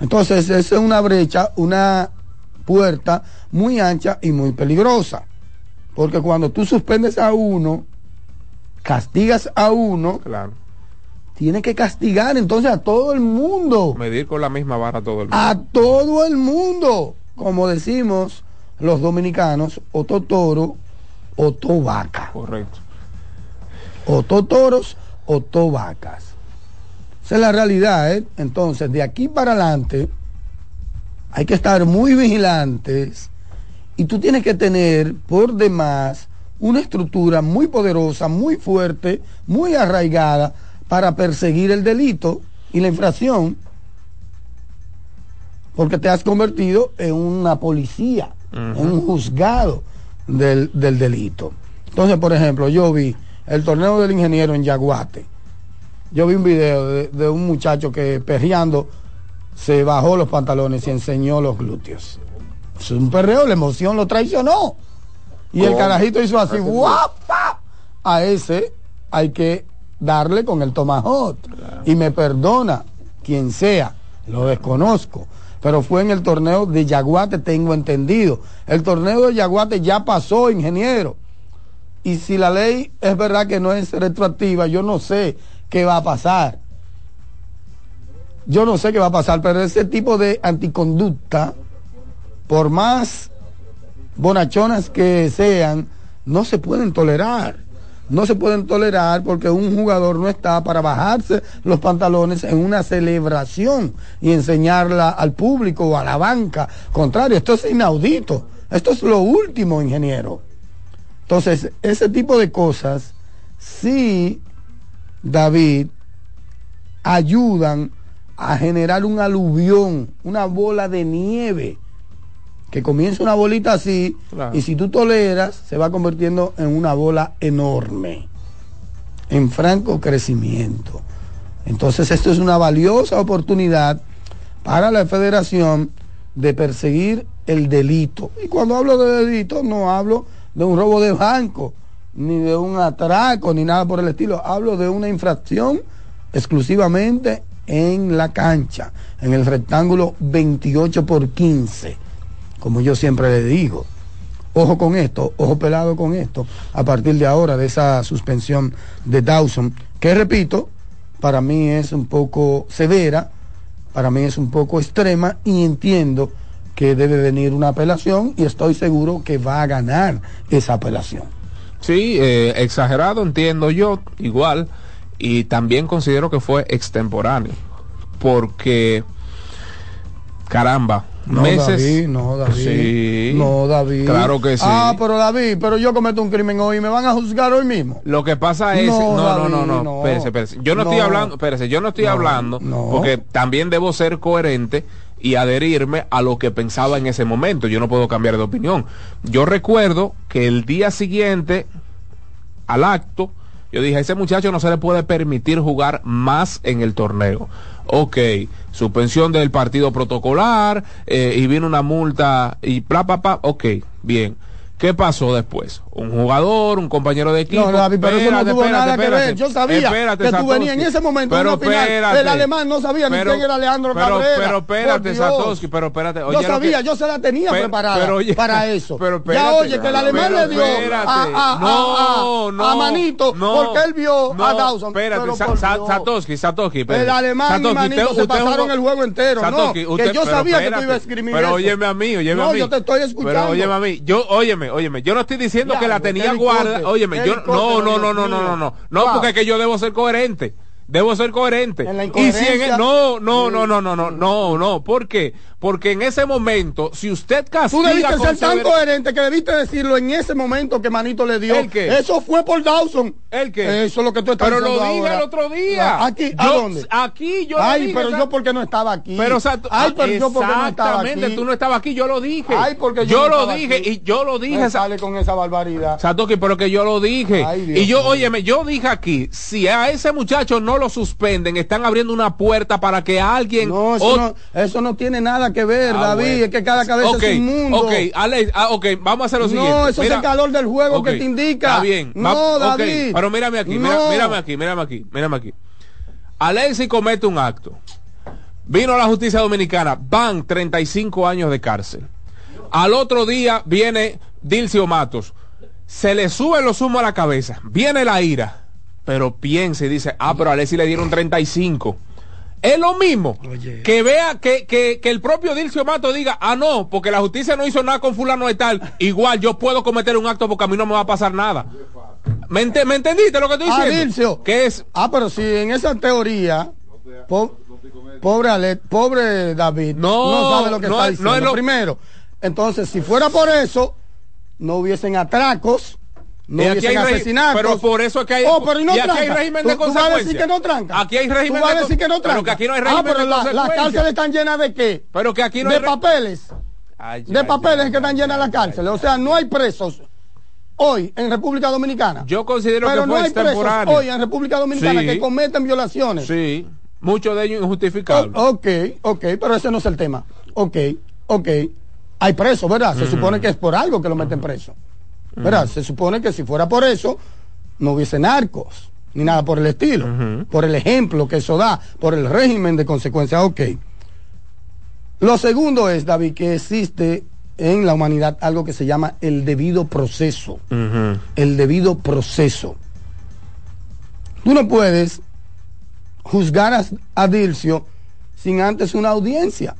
Entonces, esa es una brecha, una puerta muy ancha y muy peligrosa. Porque cuando tú suspendes a uno, castigas a uno, Claro. tienes que castigar entonces a todo el mundo. Medir con la misma vara todo el mundo. A todo el mundo. Como decimos los dominicanos, o toro o vaca. Correcto. o toros o vacas. Esa es la realidad, ¿eh? Entonces, de aquí para adelante, hay que estar muy vigilantes y tú tienes que tener por demás una estructura muy poderosa, muy fuerte, muy arraigada para perseguir el delito y la infracción, porque te has convertido en una policía, en un juzgado del, del delito. Entonces, por ejemplo, yo vi el torneo del ingeniero en Yaguate. Yo vi un video de, de un muchacho que perreando se bajó los pantalones y enseñó los glúteos. Es un perreo, la emoción lo traicionó. Y el carajito hizo así. ¡guapa! A ese hay que darle con el tomahawk. Y me perdona quien sea, lo desconozco. Pero fue en el torneo de Yaguate, tengo entendido. El torneo de Yaguate ya pasó, ingeniero. Y si la ley es verdad que no es retroactiva, yo no sé qué va a pasar. Yo no sé qué va a pasar, pero ese tipo de anticonducta, por más bonachonas que sean, no se pueden tolerar. No se pueden tolerar porque un jugador no está para bajarse los pantalones en una celebración y enseñarla al público o a la banca. Contrario, esto es inaudito. Esto es lo último, ingeniero. Entonces, ese tipo de cosas, sí, David, ayudan a generar un aluvión, una bola de nieve, que comienza una bolita así, Claro. y si tú toleras, se va convirtiendo en una bola enorme, en franco crecimiento. Entonces, esto es una valiosa oportunidad para la federación de perseguir el delito. Y cuando hablo de delito, no hablo de un robo de banco, ni de un atraco, ni nada por el estilo. Hablo de una infracción exclusivamente en la cancha, en el rectángulo 28 por 15, como yo siempre le digo. Ojo con esto, ojo pelado con esto, a partir de ahora, de esa suspensión de Dawson, que repito, para mí es un poco severa, para mí es un poco extrema y entiendo que debe venir una apelación y estoy seguro que va a ganar esa apelación. Sí, eh, exagerado entiendo yo, igual, y también considero que fue extemporáneo, porque, caramba, no, meses. David, no, David. Sí. No, David. Claro que sí. Ah, pero David, pero yo cometo un crimen hoy y me van a juzgar hoy mismo. Lo que pasa es, No, no, no, David, no, no, no. espérese, espérese. Yo no, No. estoy hablando, espérese, yo no estoy No, hablando, no. porque también debo ser coherente y adherirme a lo que pensaba en ese momento. Yo no puedo cambiar de opinión. Yo recuerdo que el día siguiente al acto, yo dije, a ese muchacho no se le puede permitir jugar más en el torneo. Ok, suspensión del partido protocolar eh, y vino una multa y bla, bla. Ok, bien. ¿Qué pasó después? Un jugador, un compañero de equipo. No, David, pero eso no Espérate, tuvo espérate, nada que espérate. ver. Yo sabía Espérate, que tú venías en ese momento en Pero una final. espérate. El alemán no sabía ni Pero- quién era Alejandro pero, Cabrera. Pero espérate. Satoshi, pero espérate. Oye, yo sabía, que- yo se la tenía Pe- preparada pero oye, para eso. pero ya espérate, oye, que el alemán le dio espérate. a, a- No, a- no, a Manito no, porque él vio no, a Dawson. Espérate, Sa- Sa-. Satoshi, Satoshi. espérate. El alemán y Manito se pasaron el juego entero. No, que yo sabía que tú espérate, ibas a escribir Pero óyeme a mí, óyeme no, a mí. yo te estoy escuchando. Pero óyeme a mí. Yo, óyeme, óyeme. Yo no estoy diciendo Ya, que la tenía el guarda. Óyeme, el yo. No, no, no, no, no, no, no. No, Wow. porque es que yo debo ser coherente. Debo ser coherente. En la y si en incoherencia- no, no, no, no, no, no, no, no. ¿Por qué? Porque en ese momento, si usted Tú castiga debiste con ser tan coherente que debiste decirlo en ese momento que Manito le dio. ¿El qué? Eso fue por Dawson. ¿El qué? Eso es lo que tú estás Pero lo diciendo dije ahora. el otro día. Aquí, ¿a Yo- dónde? Aquí yo lo Ay, dije, pero yo porque no estaba aquí. Pero, Sato- Ay, pero yo porque no estaba aquí. Exactamente, tú no estabas aquí, yo lo dije. Ay, porque yo no lo dije aquí. y yo lo dije. Me Sa- sale con esa barbaridad. Satoki, pero que yo lo dije. Ay, Dios y yo, mío. óyeme, yo dije aquí, si a ese muchacho no lo suspenden, están abriendo una puerta para que alguien... No, eso, no, eso no tiene nada que ver, Ah, David. bueno. Es que cada cabeza Ok, es un mundo. Ok, Alex, ah, ok, vamos a hacer lo siguiente. No, eso es el calor del juego que te indica. Está bien. No, va- David. pero mírame aquí, mira- No. mírame aquí, mírame aquí, mírame aquí. Alexis comete un acto. Vino a la justicia dominicana, van 35 años de cárcel. Al otro día viene Dilcio Matos. Se le sube los humos a la cabeza. Viene la ira. Pero piensa y dice, ah, pero a Alexis le dieron 35. Es lo mismo Oye. que vea que, que, que el propio Dilcio Mato diga, ah, no, porque la justicia no hizo nada con fulano de tal. Igual yo puedo cometer un acto porque a mí no me va a pasar nada. ¿Me, ente- me entendiste lo que estoy Ah, diciendo? Dilcio. Que es Ah, pero si en esa teoría, po- pobre pobre David, No, sabe lo que no está es- diciendo. no es lo- Primero, entonces, si fuera por eso, no hubiesen atracos, no Y aquí hay asesinatos. pero por eso es que hay- Oh, pero y no y aquí hay régimen ¿Tú- de tú vas a consecuencia. decir que no tranca. Aquí hay régimen ¿Tú vas de a decir que no pero tranca. que aquí no hay Ah, régimen pero de la- las consecuencia. cárceles están llenas de qué? Pero que aquí no de hay papeles. Ay, de ay, papeles que están llenas las cárceles. O sea, no hay presos hoy en República Dominicana. Yo considero pero que no fue hay presos hoy en República Dominicana Sí. que cometen violaciones. Sí, muchos de ellos injustificables. O- ok, ok, pero ese no es el tema. Ok, ok. Hay presos, ¿verdad? Se supone que es por algo que lo meten preso. ¿Verdad? Se supone que si fuera por eso, no hubiese narcos, ni nada por el estilo. Por el ejemplo que eso da, por el régimen de consecuencias. Ok. Lo segundo es, David, que existe en la humanidad algo que se llama el debido proceso el debido proceso. Tú no puedes juzgar a, a Dilcio sin antes una audiencia.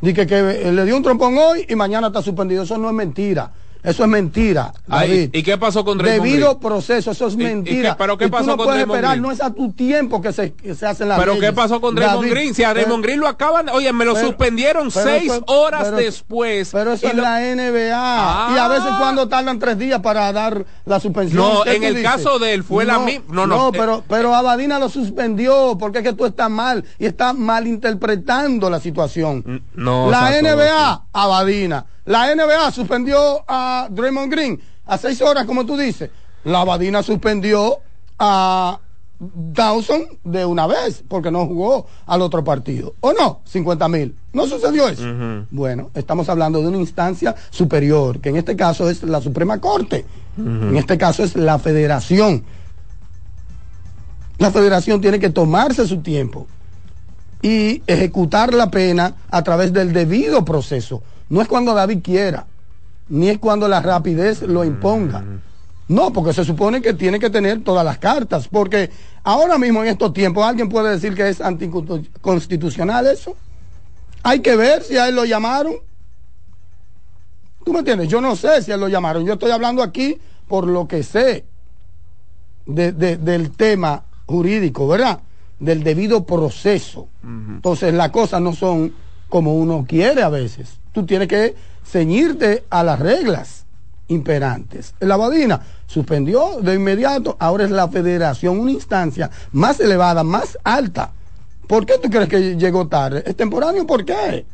Dice que, que le dio un trompón hoy y mañana está suspendido. Eso no es mentira. Eso es mentira. Ay. ¿Y qué pasó con Draymond Debido Green? proceso, eso es ¿Y- y mentira. qué- pero qué Y tú pasó no con puedes Draymond esperar, Green? no es a tu tiempo que se, que se hacen las ¿Pero leyes. qué pasó con Draymond David, Green? Si a Draymond Green lo acaban, oye, me lo pero- suspendieron pero seis eso- horas pero- después. Pero eso es lo- la NBA. Y a veces Ah. cuando tardan tres días para dar la suspensión. No, ¿qué en el dices? caso de él fue la mi- no, no, eh, pero, pero Abadina lo suspendió porque es que tú estás mal y estás malinterpretando la situación. No, la. NBA, Abadina. La NBA suspendió a Draymond Green a seis horas, como tú dices. La Abadina suspendió a Dawson de una vez porque no jugó al otro partido. ¿O no? 50 mil. ¿No sucedió eso? Bueno, estamos hablando de una instancia superior, que en este caso es la Suprema Corte. En este caso es la Federación. La federación tiene que tomarse su tiempo y ejecutar la pena a través del debido proceso. No es cuando David quiera, ni es cuando la rapidez lo imponga. No, porque se supone que tiene que tener todas las cartas, porque ahora mismo en estos tiempos alguien puede decir que es anticonstitucional eso. Hay que ver si a él lo llamaron. ¿Tú me entiendes? Yo no sé si a él lo llamaron. Yo estoy hablando aquí por lo que sé del tema jurídico, ¿verdad? Del debido proceso. Entonces las cosas no son como uno quiere a veces. Tú tienes que ceñirte a las reglas imperantes. La Badina suspendió de inmediato, ahora es la federación, una instancia más elevada, más alta. ¿Por qué tú crees que llegó tarde? ¿Es temporáneo? ¿Por qué?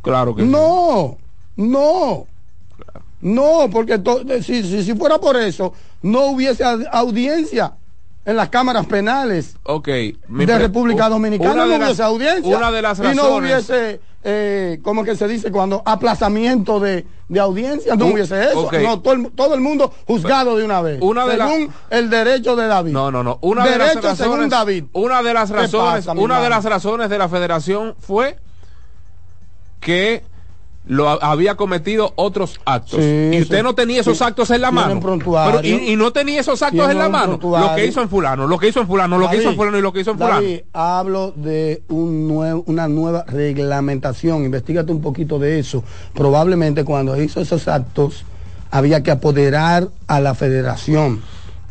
Claro que no, no. No, porque si, si, fuera por eso, no hubiese audiencia en las cámaras penales okay, de República Dominicana, no hubiese audiencia. Una de las razones. Y no hubiese, eh, ¿cómo que se dice? Cuando aplazamiento de, de audiencia, no hubiese eso. No, todo el, mundo juzgado de una vez. Una de según el derecho de David. No, no, no. Una derecho de las razones, según David. Una de las razones, una de las razones de la federación fue que lo había cometido otros actos. y usted no tenía esos actos en la mano. y, no tenía esos actos en la mano. Lo que hizo en fulano, lo que hizo en fulano, lo que hizo en fulano y lo que hizo en fulano. hablo de un nuevo, una nueva reglamentación. Investígate un poquito de eso. Probablemente cuando hizo esos actos había que apoderar a la federación.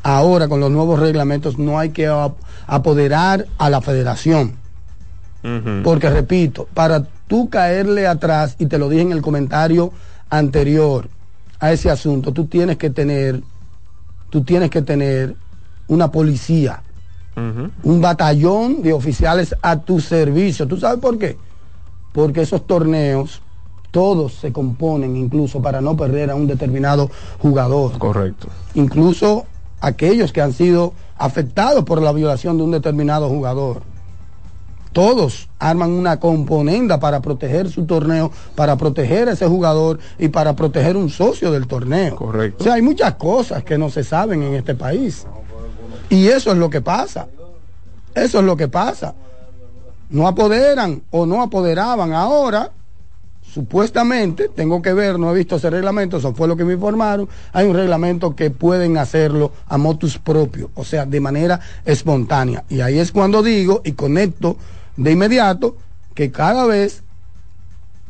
Ahora con los nuevos reglamentos no hay que apoderar a la federación. Porque repito, para tú caerle atrás, y te lo dije en el comentario anterior a ese asunto, tú tienes que tener, tú tienes que tener una policía, un batallón de oficiales a tu servicio. ¿Tú sabes por qué? Porque esos torneos todos se componen incluso para no perder a un determinado jugador. Correcto. Incluso aquellos que han sido afectados por la violación de un determinado jugador todos arman una componenda para proteger su torneo, para proteger a ese jugador y para proteger un socio del torneo. Correcto. O sea, hay muchas cosas que no se saben en este país. Y eso es lo que pasa. Eso es lo que pasa. No apoderan o no apoderaban. Ahora, supuestamente, tengo que ver, no he visto ese reglamento, eso fue lo que me informaron, hay un reglamento que pueden hacerlo a motus propio, o sea, de manera espontánea. Y ahí es cuando digo y conecto de inmediato que cada vez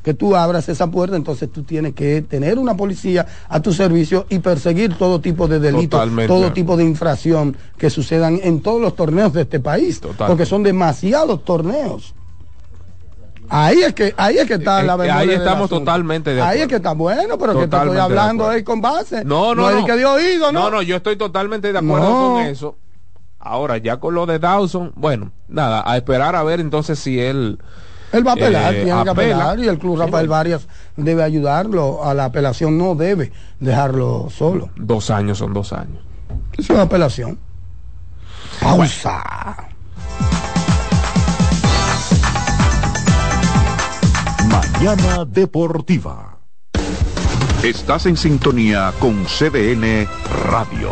que tú abras esa puerta, entonces tú tienes que tener una policía a tu servicio y perseguir todo tipo de delitos, todo tipo de infracción que sucedan en todos los torneos de este país, porque son demasiados torneos. Ahí es que ahí es que está la verdad. Ahí estamos totalmente de acuerdo. Ahí es que está bueno, pero que te estoy hablando ahí con base. No, no, no. que dio oído, ¿no? No, no, yo estoy totalmente de acuerdo con eso. Ahora, ya con lo de Dawson, bueno, nada, a esperar a ver entonces si él... Él va a apelar, eh, tiene que apelar y el club Rafael Varias debe ayudarlo a la apelación, no debe dejarlo solo. Dos años son dos años. Es una apelación. Pausa. Mañana Deportiva. Estás en sintonía con CDN Radio.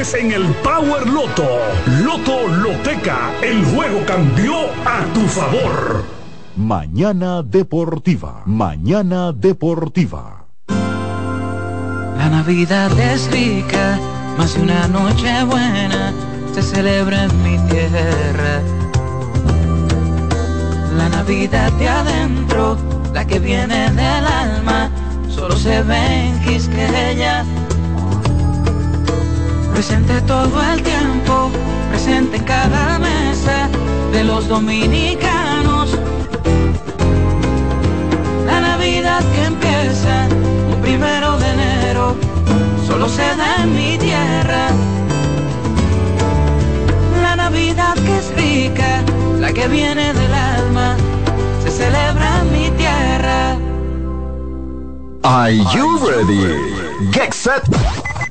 en el Power Loto. Loto Loteca, el juego cambió a tu favor. Mañana Deportiva. Mañana Deportiva. La Navidad es rica, más de una noche buena se celebra en mi tierra. La Navidad de adentro, la que viene del alma, solo se ve en Quisqueya presente todo el tiempo, presente en cada mesa de los dominicanos. La Navidad que empieza un primero de enero, solo se da en mi tierra. La Navidad que es rica, la que viene del alma, se celebra en mi tierra. Are you ready? Get set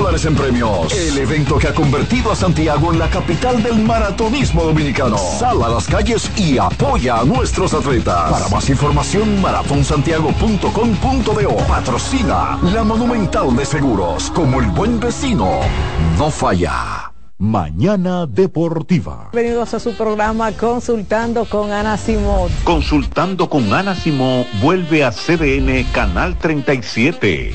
dólares en premios. El evento que ha convertido a Santiago en la capital del maratonismo dominicano. Sal a las calles y apoya a nuestros atletas. Para más información, maratonsantiago.com.do. Patrocina la Monumental de Seguros. Como el buen vecino, no falla. Mañana Deportiva. Bienvenidos a su programa Consultando con Ana Simón. Consultando con Ana Simón vuelve a CDN Canal 37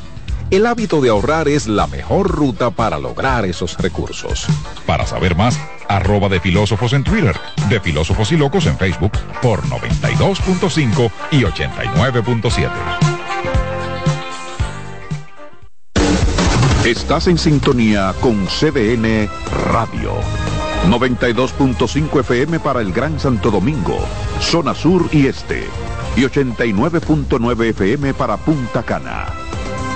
El hábito de ahorrar es la mejor ruta para lograr esos recursos. Para saber más, arroba de filósofos en Twitter, de filósofos y locos en Facebook por 92.5 y 89.7. Estás en sintonía con CDN Radio. 92.5 FM para el Gran Santo Domingo, zona sur y este. Y 89.9 FM para Punta Cana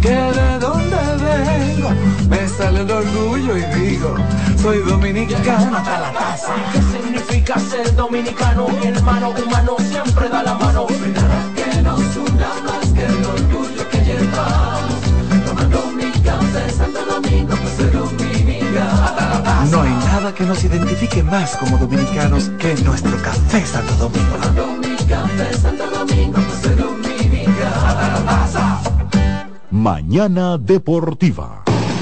que de donde vengo me sale el orgullo y digo, soy dominicano hasta la casa. ¿Qué significa ser dominicano? Mi hermano humano siempre da la mano. Nada que nos una más que el orgullo que llevamos. Tomando mi café Santo Domingo, pues soy dominicano. No hay nada que nos identifique más como dominicanos que nuestro café Santo Domingo. Tomando mi café Santo Domingo, pues Mañana Deportiva.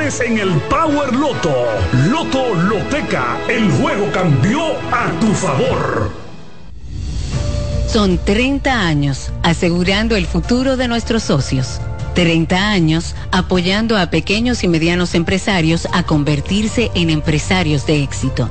en el Power Loto. Loto Loteca, el juego cambió a tu favor. Son 30 años asegurando el futuro de nuestros socios. 30 años apoyando a pequeños y medianos empresarios a convertirse en empresarios de éxito.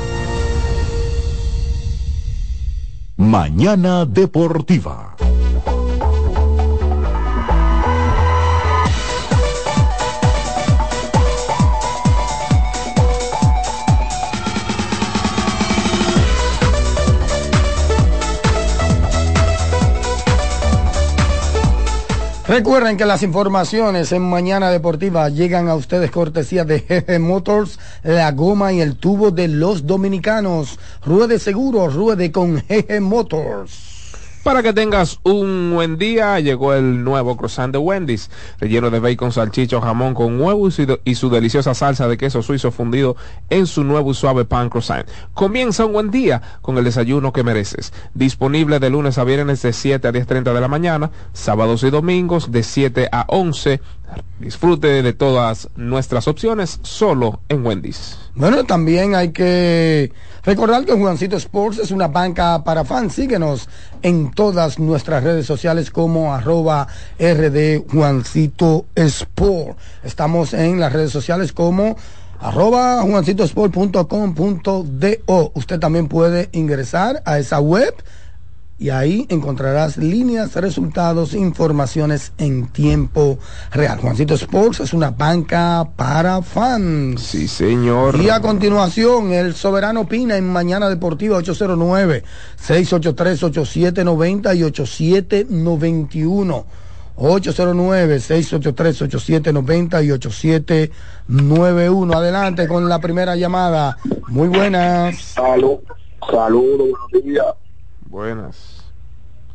Mañana Deportiva. Recuerden que las informaciones en Mañana Deportiva llegan a ustedes cortesía de GG Motors, la goma y el tubo de los dominicanos. Ruede seguro, ruede con GG Motors. Para que tengas un buen día, llegó el nuevo croissant de Wendy's, relleno de bacon, salchicha o jamón con huevo y su, y su deliciosa salsa de queso suizo fundido en su nuevo y suave pan croissant. Comienza un buen día con el desayuno que mereces. Disponible de lunes a viernes de 7 a 10.30 de la mañana, sábados y domingos de 7 a 11. Disfrute de todas nuestras opciones solo en Wendy's. Bueno, también hay que recordar que Juancito Sports es una banca para fans. Síguenos en todas nuestras redes sociales como arroba rd Juancito Sport. Estamos en las redes sociales como arroba juancitosport.com.do. Usted también puede ingresar a esa web y ahí encontrarás líneas, resultados, informaciones en tiempo real. Juancito Sports es una banca para fans. Sí, señor. Y a continuación, el Soberano Pina en Mañana Deportiva 809-683-8790 y 8791. 809-683-8790 y 8791. Adelante con la primera llamada. Muy buenas. Salud, saludos, buenos días. Buenas.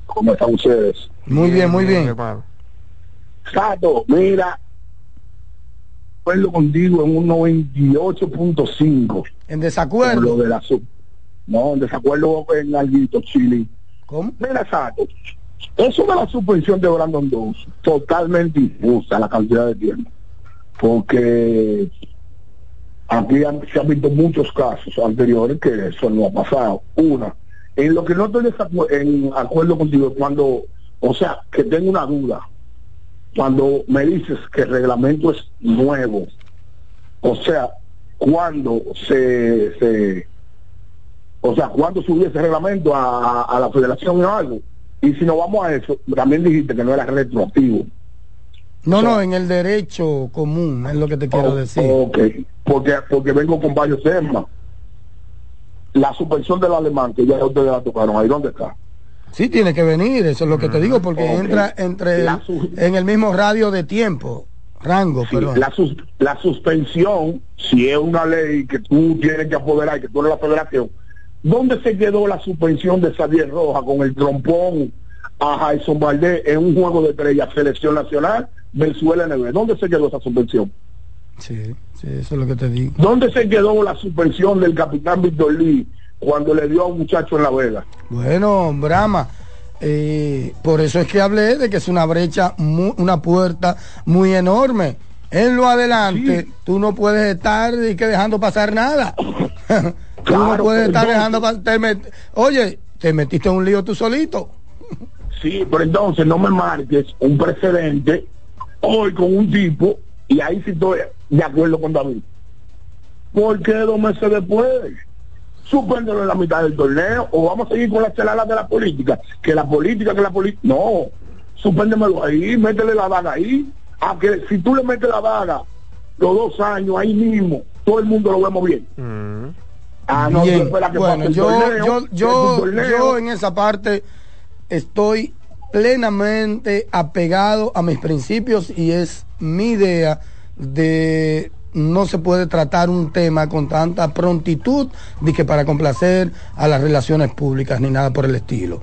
¿Cómo están ustedes? Muy bien, muy bien. Sato, mira, acuerdo contigo en un 98.5. ¿En desacuerdo? Lo de la sub. No, en desacuerdo en Alguito, Chile. ¿Cómo? Mira, Sato, eso de la suspensión de Brandon Dos, totalmente injusta la cantidad de tiempo. Porque aquí han, se han visto muchos casos anteriores que eso no ha pasado. Una, en lo que no estoy en acuerdo contigo, cuando, o sea, que tengo una duda, cuando me dices que el reglamento es nuevo, o sea, cuando se, se o sea, cuando subió ese reglamento a, a la federación o algo, y si no vamos a eso, también dijiste que no era retroactivo. No, no, en el derecho común, es lo que te quiero decir. Ok, porque, porque vengo con varios temas. La suspensión del alemán, que ya ustedes la tocaron, ¿ahí dónde está? Sí, tiene que venir, eso es lo que te digo, porque entra entre La en el mismo radio de tiempo, rango, Sí, perdón. la, sus- la suspensión, si es una ley que tú tienes que apoderar, que tú eres la federación, ¿dónde se quedó la suspensión de Xavier Roja con el trompón a Jason Valdés en un juego de estrella selección nacional versus LNB. ¿Dónde se quedó esa suspensión? Sí, sí, eso es lo que te digo. ¿Dónde se quedó la suspensión del capitán Víctor Lee cuando le dio a un muchacho en La Vega? Bueno, Brahma, eh, por eso es que hablé de que es una brecha, mu- una puerta muy enorme. En lo adelante, tú no puedes estar y que dejando pasar nada. tú no Claro, puedes estar dejando pasar. Oye, te metiste en un lío tú solito. Sí, pero entonces no me marques un precedente hoy con un tipo, y ahí sí estoy de acuerdo con David. ¿Por qué dos meses después? Suspéndelo en la mitad del torneo, o vamos a seguir con las cheladas de la política, que la política, que la política. No, suspéndemelo ahí, métele la daga ahí, a que si tú le metes la daga los dos años ahí mismo, todo el mundo lo vemos bien. Ah, no, Bien, que bueno, yo, torneo, yo, yo, yo en esa parte estoy plenamente apegado a mis principios y es mi idea de no se puede tratar un tema con tanta prontitud de que para complacer a las relaciones públicas ni nada por el estilo.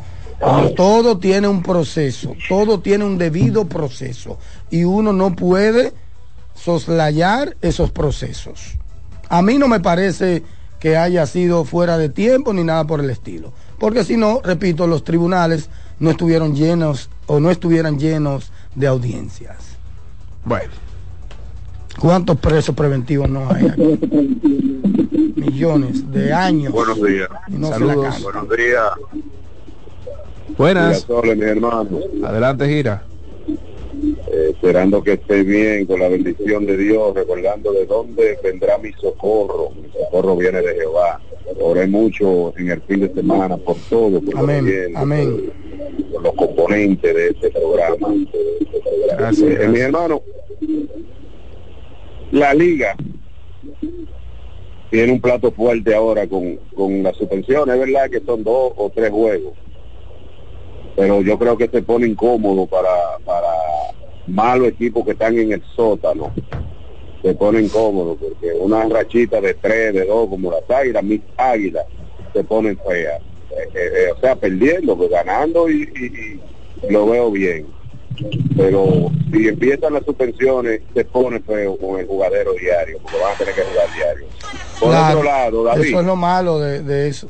Todo tiene un proceso, todo tiene un debido proceso y uno no puede soslayar esos procesos. A mí no me parece que haya sido fuera de tiempo ni nada por el estilo. Porque si no, repito, los tribunales no estuvieron llenos o no estuvieran llenos de audiencias. Bueno. ¿Cuántos presos preventivos no hay aquí? Millones de años. Buenos días. Y no se la Saludos. Buenos días. Buenas. Sole, mi hermano. Adelante, gira. Eh, esperando que esté bien, con la bendición de Dios, recordando de dónde vendrá mi socorro. Mi socorro viene de Jehová. Oré mucho en el fin de semana por todo, por los Amén, por, por los componentes de este programa. Gracias, Eh, gracias. Mi hermano, la liga tiene un plato fuerte ahora con, con las suspensiones, es verdad que son dos o tres juegos, pero yo creo que se pone incómodo para, para malos equipos que están en el sótano, se pone incómodo porque una rachita de tres, de dos, como las águilas, mis águilas, se ponen feas, Eh, eh, eh, o sea, perdiendo, pues ganando y, y- y lo veo bien pero si empiezan las suspensiones se pone feo con el jugadero diario porque van a tener que jugar diario por Claro, otro lado David Eso es lo malo de, de eso.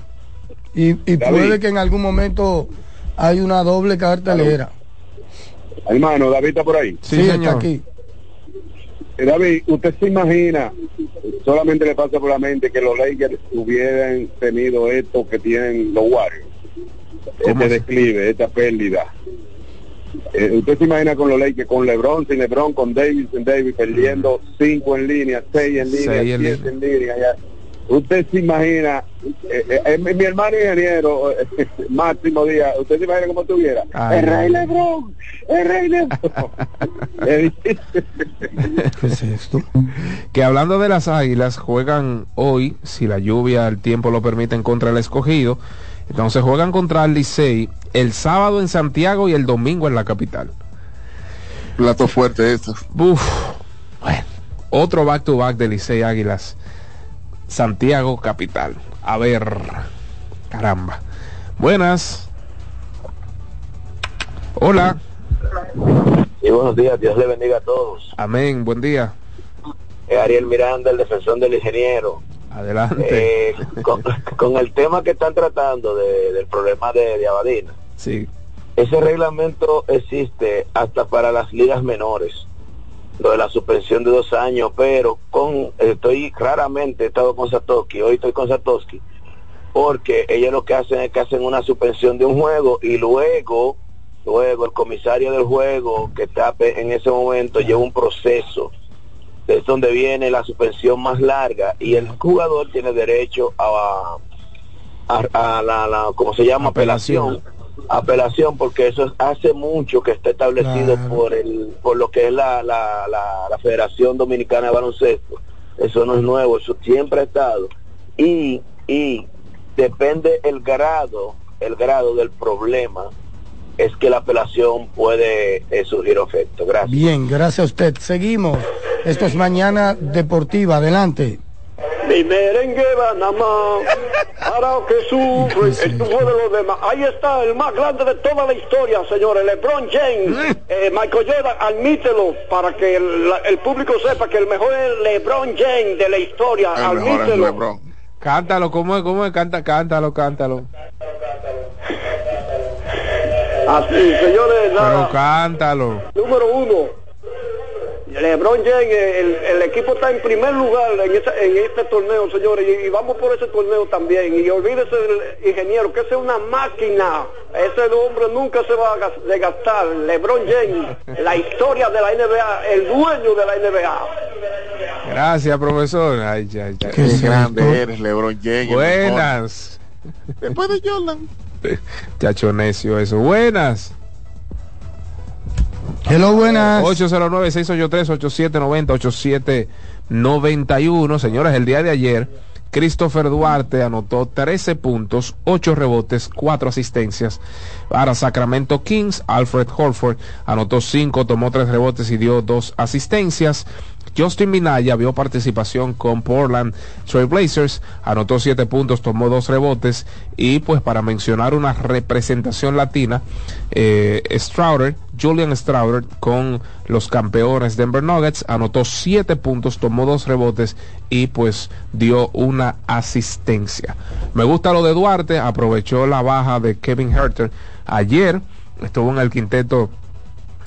Y, y David. puede que en algún momento hay una doble cartelera. hermano David está por ahí Sí, está aquí. Eh, David usted se imagina solamente le pasa por la mente que los Lakers hubieran tenido esto que tienen los Warriors este declive esta pérdida Eh, usted se imagina con los Lakers, con LeBron, sin LeBron, con Davis, sin Davis, perdiendo cinco en línea, seis en línea, Seis en siete en línea. ya. Usted se imagina, eh, eh, mi, hermano ingeniero, Máximo Díaz, usted se imagina cómo estuviera. Ay, el rey LeBron, el rey LeBron. ¿Qué es esto? Que hablando de las águilas, juegan hoy, si la lluvia, el tiempo lo permiten, contra el escogido. Entonces juegan contra el Licey el sábado en Santiago y el domingo en la capital. Plato fuerte esto. Uf, bueno, otro back to back de Licey Águilas. Santiago capital. A ver, caramba. Buenas. Hola. Y buenos días, Dios le bendiga a todos. Amén, buen día. Ariel Miranda, el defensor del ingeniero. Adelante. Eh, con, con el tema que están tratando de- del problema de, de Abadina, Sí. ese reglamento existe hasta para las ligas menores, lo de la suspensión de dos años, pero con estoy raramente he estado con Satoshi, hoy estoy con Satoshi, porque ellos lo que hacen es que hacen una suspensión de un juego y luego, luego el comisario del juego que está en ese momento lleva un proceso es donde viene la suspensión más larga y el jugador tiene derecho a, a, a la, la, ¿cómo se llama? Apelación. Apelación, porque eso es- hace mucho que está establecido Claro. por el por lo que es la, la, la, la Federación Dominicana de Baloncesto. Eso no es nuevo, eso siempre ha estado. Y, y depende el grado, el grado del problema, es que la apelación puede eh, surgir efecto. Gracias. Bien, gracias a usted. Seguimos. Esto es Mañana Deportiva. Adelante. Mi merengue va nada más para que sufre el de los demás. Ahí está el más grande de toda la historia, señores. LeBron James. Eh, Michael Jordan, admítelo para que el, la- el público sepa que el mejor es LeBron James de la historia. El mejor es admítelo. Cántalo, ¿cómo es? ¿Cómo es? Canta, cántalo, cántalo. Así, señores, nada. Pero cántalo. Número uno. LeBron James, el, el equipo está en primer lugar en, esa- en este torneo, señores, y, y vamos por ese torneo también. Y olvídese del ingeniero, que ese es una máquina. Ese hombre nunca se va a gas- desgastar. LeBron James, la historia de la NBA, el dueño de la NBA. Gracias, profesor. Ay, ay, ay. Qué grande eres, LeBron James. Buenas. Después de Jordan. Chacho necio eso. Buenas. Hello, buenas. 809-683-8790-8791. Señores, el día de ayer, Christopher Duarte anotó 13 puntos, 8 rebotes, 4 asistencias. Para Sacramento Kings, Alfred Horford anotó 5, tomó 3 rebotes y dio 2 asistencias. Justin Minaya vio participación con Portland Trail Blazers, anotó 7 puntos, tomó 2 rebotes y pues para mencionar una representación latina, eh, Strouder, Julian Strouder con los campeones Denver Nuggets, anotó 7 puntos, tomó 2 rebotes y pues dio una asistencia. Me gusta lo de Duarte, aprovechó la baja de Kevin Herter ayer, estuvo en el quinteto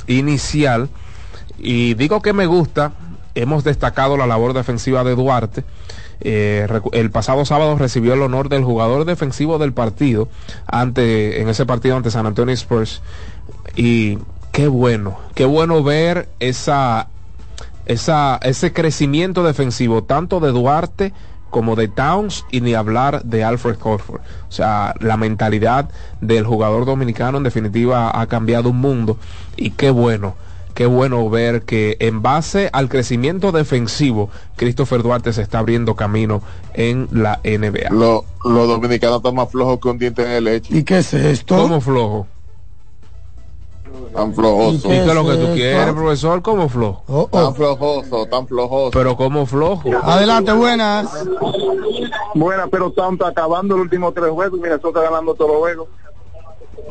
inicial y digo que me gusta, hemos destacado la labor defensiva de Duarte. Eh, el pasado sábado recibió el honor del jugador defensivo del partido ante en ese partido ante San Antonio Spurs y qué bueno, qué bueno ver esa esa ese crecimiento defensivo tanto de Duarte como de Towns y ni hablar de Alfred Horford. O sea, la mentalidad del jugador dominicano en definitiva ha cambiado un mundo y qué bueno, qué bueno ver que en base al crecimiento defensivo, Christopher Duarte se está abriendo camino en la NBA. Lo- Los dominicanos están más flojos que un diente de leche. ¿Y qué es esto? ¿Cómo flojo? Tan flojoso. ¿Y qué es lo que tú quieres, profesor? ¿Cómo flojo? Tan flojoso, tan flojoso. Pero ¿cómo flojo? Adelante, buenas. Buena, pero estamos acabando los últimos tres juegos y Minnesota ganando todos los juegos.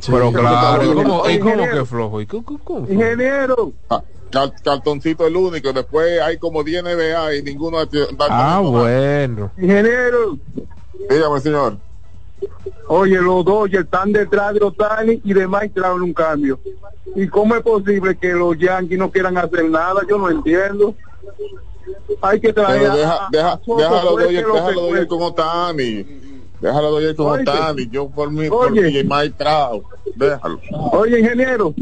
Pero claro, ¿y cómo, y cómo ingeniero. que flojo? ¿Y cómo, cómo? Ingeniero. Ah, cal- cartoncito el único, después hay como 10 NBA y ninguno da- Ah, bueno. Ingeniero. Dígame, señor. Oye, los ya están detrás de Otani y de Mike Trout un cambio. ¿Y cómo es posible que los Yankees no quieran hacer nada? Yo no entiendo. Hay que traer Pero deja, deja, déjalo cueste. con Otani. Déjalo doy con. Otani. Yo por mí, por Oye. mí, Mike Trout. Déjalo. Oye, ingeniero,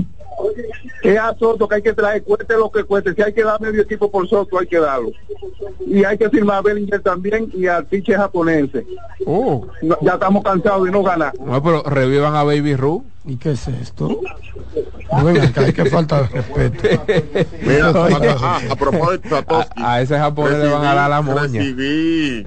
es a Soto que hay que traer, cueste lo que cueste. Si hay que dar medio equipo por Soto, hay que darlo. Y hay que firmar a Bellinger también y al pitcher japonense. Oh. No, ya estamos cansados de no ganar. No, pero revivan a Baby Ru. ¿Y qué es esto? Venga, acá, hay que falta de respeto. Mira, Oye. ah, a propósito, Satoshi, A ese japonés le van a dar la moña. Recibí,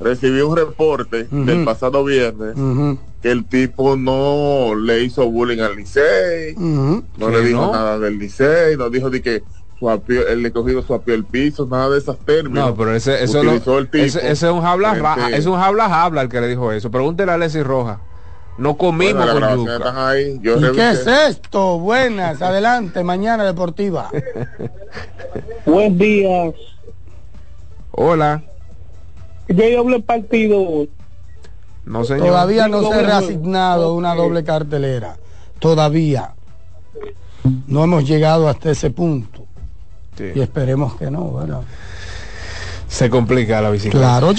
recibí un reporte del pasado viernes Ujú, que el tipo no le hizo bullying al Licey, ujú. no ¿Que le dijo no? nada del Licey, no dijo de que suapió, el recogido suapió el piso, nada de esos términos. No, pero ese, eso Utilizó el tipo ese, ese es un habla, ra- es un habla habla el que le dijo eso. Pregúntele a Leslie Roja. No comimos Bueno, con yuca. están ahí, yo ¿Y qué es esto? Buenas, adelante, mañana deportiva. Buen día. Hola. Ya hay doble partido. No, señor. Todavía no se ha reasignado una doble cartelera. Todavía. No hemos llegado hasta ese punto. Sí. Y esperemos que no, ¿verdad? Se complica la bicicleta. Claro,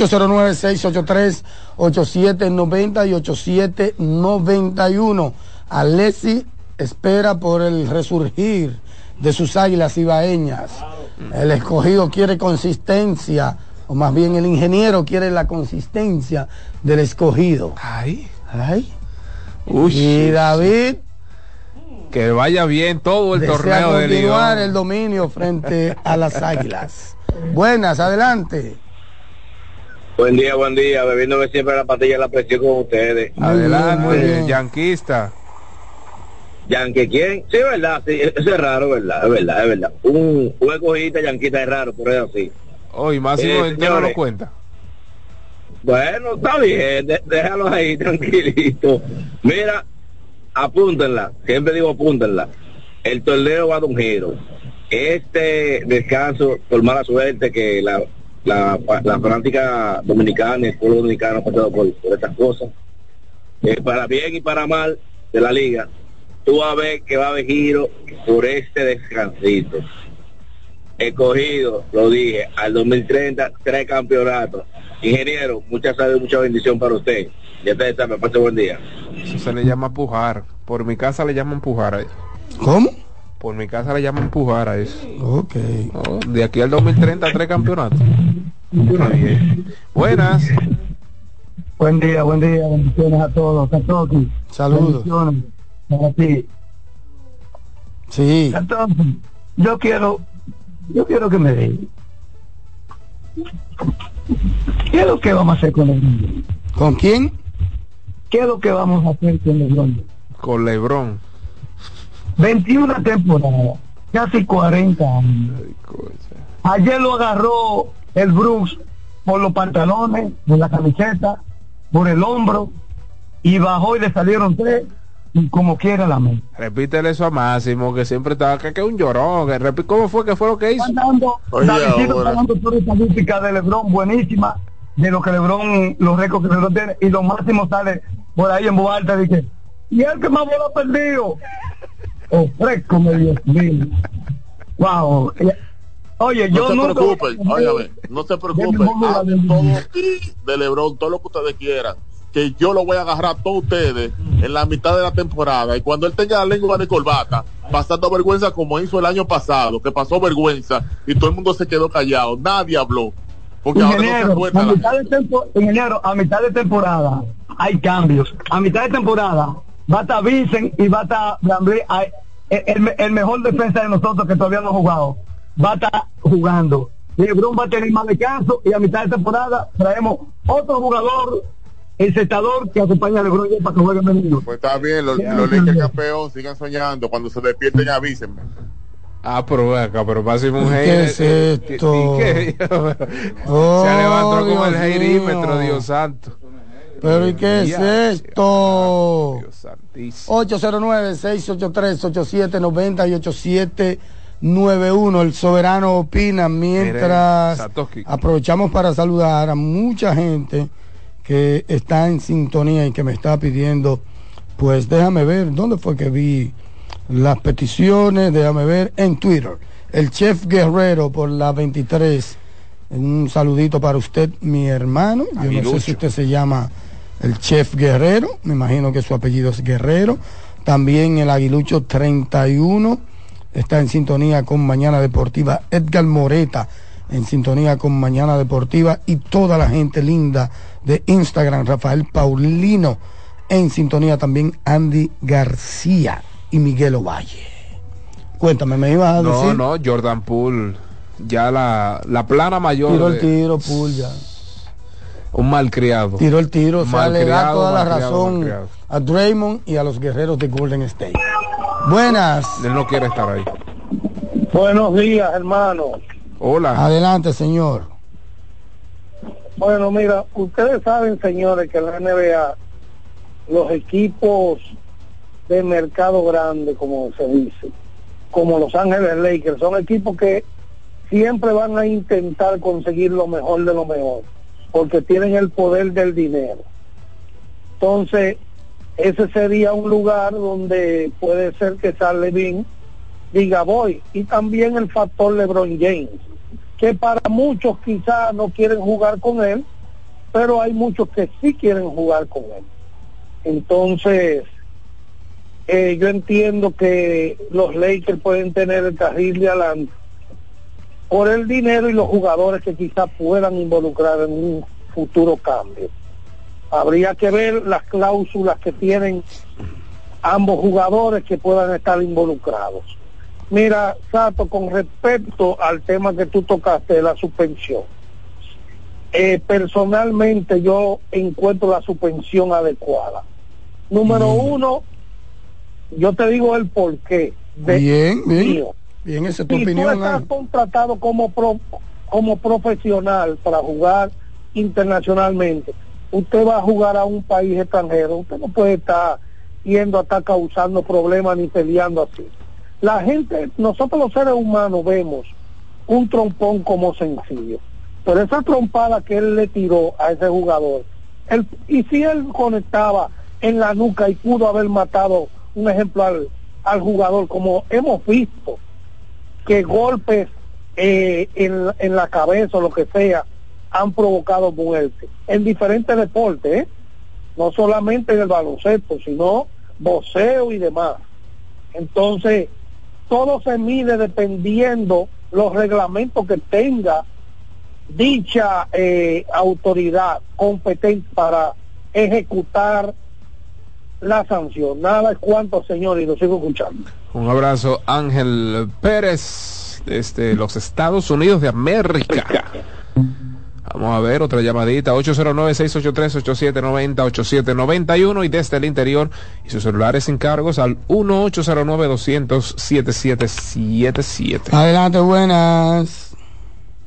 809-683-8790 y 8791. Alessi espera por el resurgir de sus águilas ibaeñas. El escogido quiere consistencia, o más bien el ingeniero quiere la consistencia del escogido. Ay. Ay. Uy, y David Que vaya bien todo el torneo de continuar el dominio frente a las águilas. Buenas, adelante. Buen día, buen día, bebiéndome siempre la patilla de la presión con ustedes. Muy Adelante, bien. yanquista. Yankee, ¿quién? Sí, verdad, sí, eso es raro, verdad, es verdad, es verdad. Un, un escogidista yanquita es raro, pero es así. Hoy Máximo Eh, entero lo señores. cuenta. Bueno, está bien, de- déjalos ahí tranquilito. Mira, apúntenla, siempre digo apúntenla. El torneo va de un giro. Este descanso, por mala suerte que la, la, la fanática dominicana y el pueblo dominicano ha pasado por, por estas cosas, eh, para bien y para mal de la liga, tú vas a ver que va a haber giro por este descansito. Escogido, lo dije, al 2030, tres campeonatos. Ingeniero, mucha salud y mucha bendición para usted. Ya te está, me pase buen día. Eso se le llama pujar. Por mi casa le llaman pujar. ¿Cómo? Por mi casa le llaman pujar a eso. Ok. Oh, de aquí al 2030, tres campeonatos. Buenas. Buen día, buen día, bendiciones a todos. Satoki. Saludos. Bendiciones para ti. Sí. Entonces, yo quiero, yo quiero que me diga. ¿Qué es lo que vamos a hacer con LeBron? ¿Con quién? ¿Qué es lo que vamos a hacer con LeBron? Con Lebron. 21 temporadas, casi 40 años. Ayer lo agarró el Bruce por los pantalones, por la camiseta, por el hombro, y bajó y le salieron tres, y como quiera la mente. Repítele eso a Máximo, que siempre estaba, que que es un llorón. que ¿Cómo fue que fue lo que hizo? Está dando toda estadística de Lebron buenísima, de lo que Lebron, los récords que Lebron tiene, y lo máximo sale por ahí en voz alta, dice, y el que más bola ha perdido. Fresco, me Dios mío. Wow. Oye, no yo se nunca- preocupen, óigame, no se preocupen, todo de Lebron, todo lo que ustedes quieran, que yo lo voy a agarrar a todos ustedes en la mitad de la temporada y cuando él tenga la lengua de corbata, pasando vergüenza como hizo el año pasado, que pasó vergüenza y todo el mundo se quedó callado, nadie habló, porque ahora no se Ingeniero, a mitad de tempo- ingeniero, a mitad de temporada hay cambios. A mitad de temporada va a estar Vincent y va a estar el, el- el mejor defensa de nosotros que todavía no ha jugado. Va a estar jugando. Lebron va a tener más descanso y a mitad de temporada traemos otro jugador, el secador que acompaña a Lebron para que juegue menos. Pues está bien, los, los Lakers campeón, sigan soñando, cuando se despierten avísenme. Ah, pero acá, pero Máximo un ¿Qué es eh, esto? ¿y qué? Oh, Se levantó como el Dios heirímetro. Dios santo. Pero ¿y qué es Ya, esto? Dios santísimo. 809-683-8790 y 8791. El soberano opina mientras aprovechamos para saludar a mucha gente que está en sintonía y que me está pidiendo, pues déjame ver, ¿dónde fue que vi las peticiones? Déjame ver en Twitter. El chef Guerrero por la 23. Un saludito para usted, mi hermano. Yo no sé si usted se llama el chef Guerrero, me imagino que su apellido es Guerrero. También el Aguilucho 31 está en sintonía con Mañana Deportiva. Edgar Moreta en sintonía con Mañana Deportiva y toda la gente linda de Instagram, Rafael Paulino en sintonía también Andy García y Miguel Ovalle. Cuéntame, me ibas a No, decir. no, Jordan Poole. Ya la, la plana mayor. Tiró el de- tiro, Poole ya. Un malcriado. Tiró el tiro, o sea, le da toda la razón malcriado. a Draymond y a los guerreros de Golden State. Buenas. Él no quiere estar ahí. Buenos días, hermano. Hola. Adelante, señor. Bueno, mira, ustedes saben, señores, que en la NBA los equipos de mercado grande, como se dice, como Los Ángeles Lakers, son equipos que siempre van a intentar conseguir lo mejor de lo mejor, porque tienen el poder del dinero. Entonces, ese sería un lugar donde puede ser que San Levin diga voy. Y también el factor LeBron James, que para muchos quizás no quieren jugar con él, pero hay muchos que sí quieren jugar con él. Entonces, eh, yo entiendo que los Lakers pueden tener el carril de adelante por el dinero y los jugadores que quizás puedan involucrar en un futuro cambio. Habría que ver las cláusulas que tienen ambos jugadores que puedan estar involucrados. Mira, Sato, con respecto al tema que tú tocaste de la suspensión, eh, personalmente yo encuentro la suspensión adecuada. Número uno, yo te digo el porqué. de- Bien, bien. mío. Esa tu Si tú opinión. estás Ángel. contratado como pro- como profesional para jugar internacionalmente, usted va a jugar a un país extranjero, usted no puede estar yendo a estar causando problemas ni peleando así. La gente, nosotros los seres humanos vemos un trompón como sencillo, pero esa trompada que él le tiró a ese jugador, él- y si él conectaba en la nuca y pudo haber matado, un ejemplo, al, al jugador, como hemos visto, que golpes eh, en, la cabeza o lo que sea han provocado muerte en diferentes deportes, ¿eh? no solamente en el baloncesto, sino boxeo y demás. Entonces, todo se mide dependiendo los reglamentos que tenga dicha eh, autoridad competente para ejecutar la sanción. Nada es cuanto, señor, y lo sigo escuchando. Un abrazo, Ángel Pérez, desde los Estados Unidos de América. Vamos a ver otra llamadita, 809-683-8790, 8791 y desde el interior y sus celulares sin cargos al 1809-200-7777. Adelante, buenas.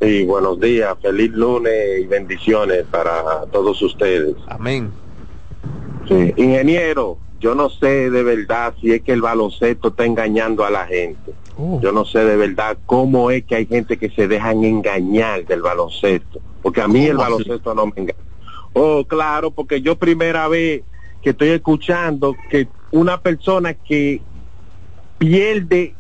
Sí, buenos días, feliz lunes y bendiciones para todos ustedes. Amén. Sí, ingeniero, yo no sé de verdad si es que el baloncesto está engañando a la gente. Yo no sé de verdad cómo es que hay gente que se dejan engañar del baloncesto, porque a mí el baloncesto no me engaña. Oh, claro, porque yo primera vez que estoy escuchando que una persona que pierde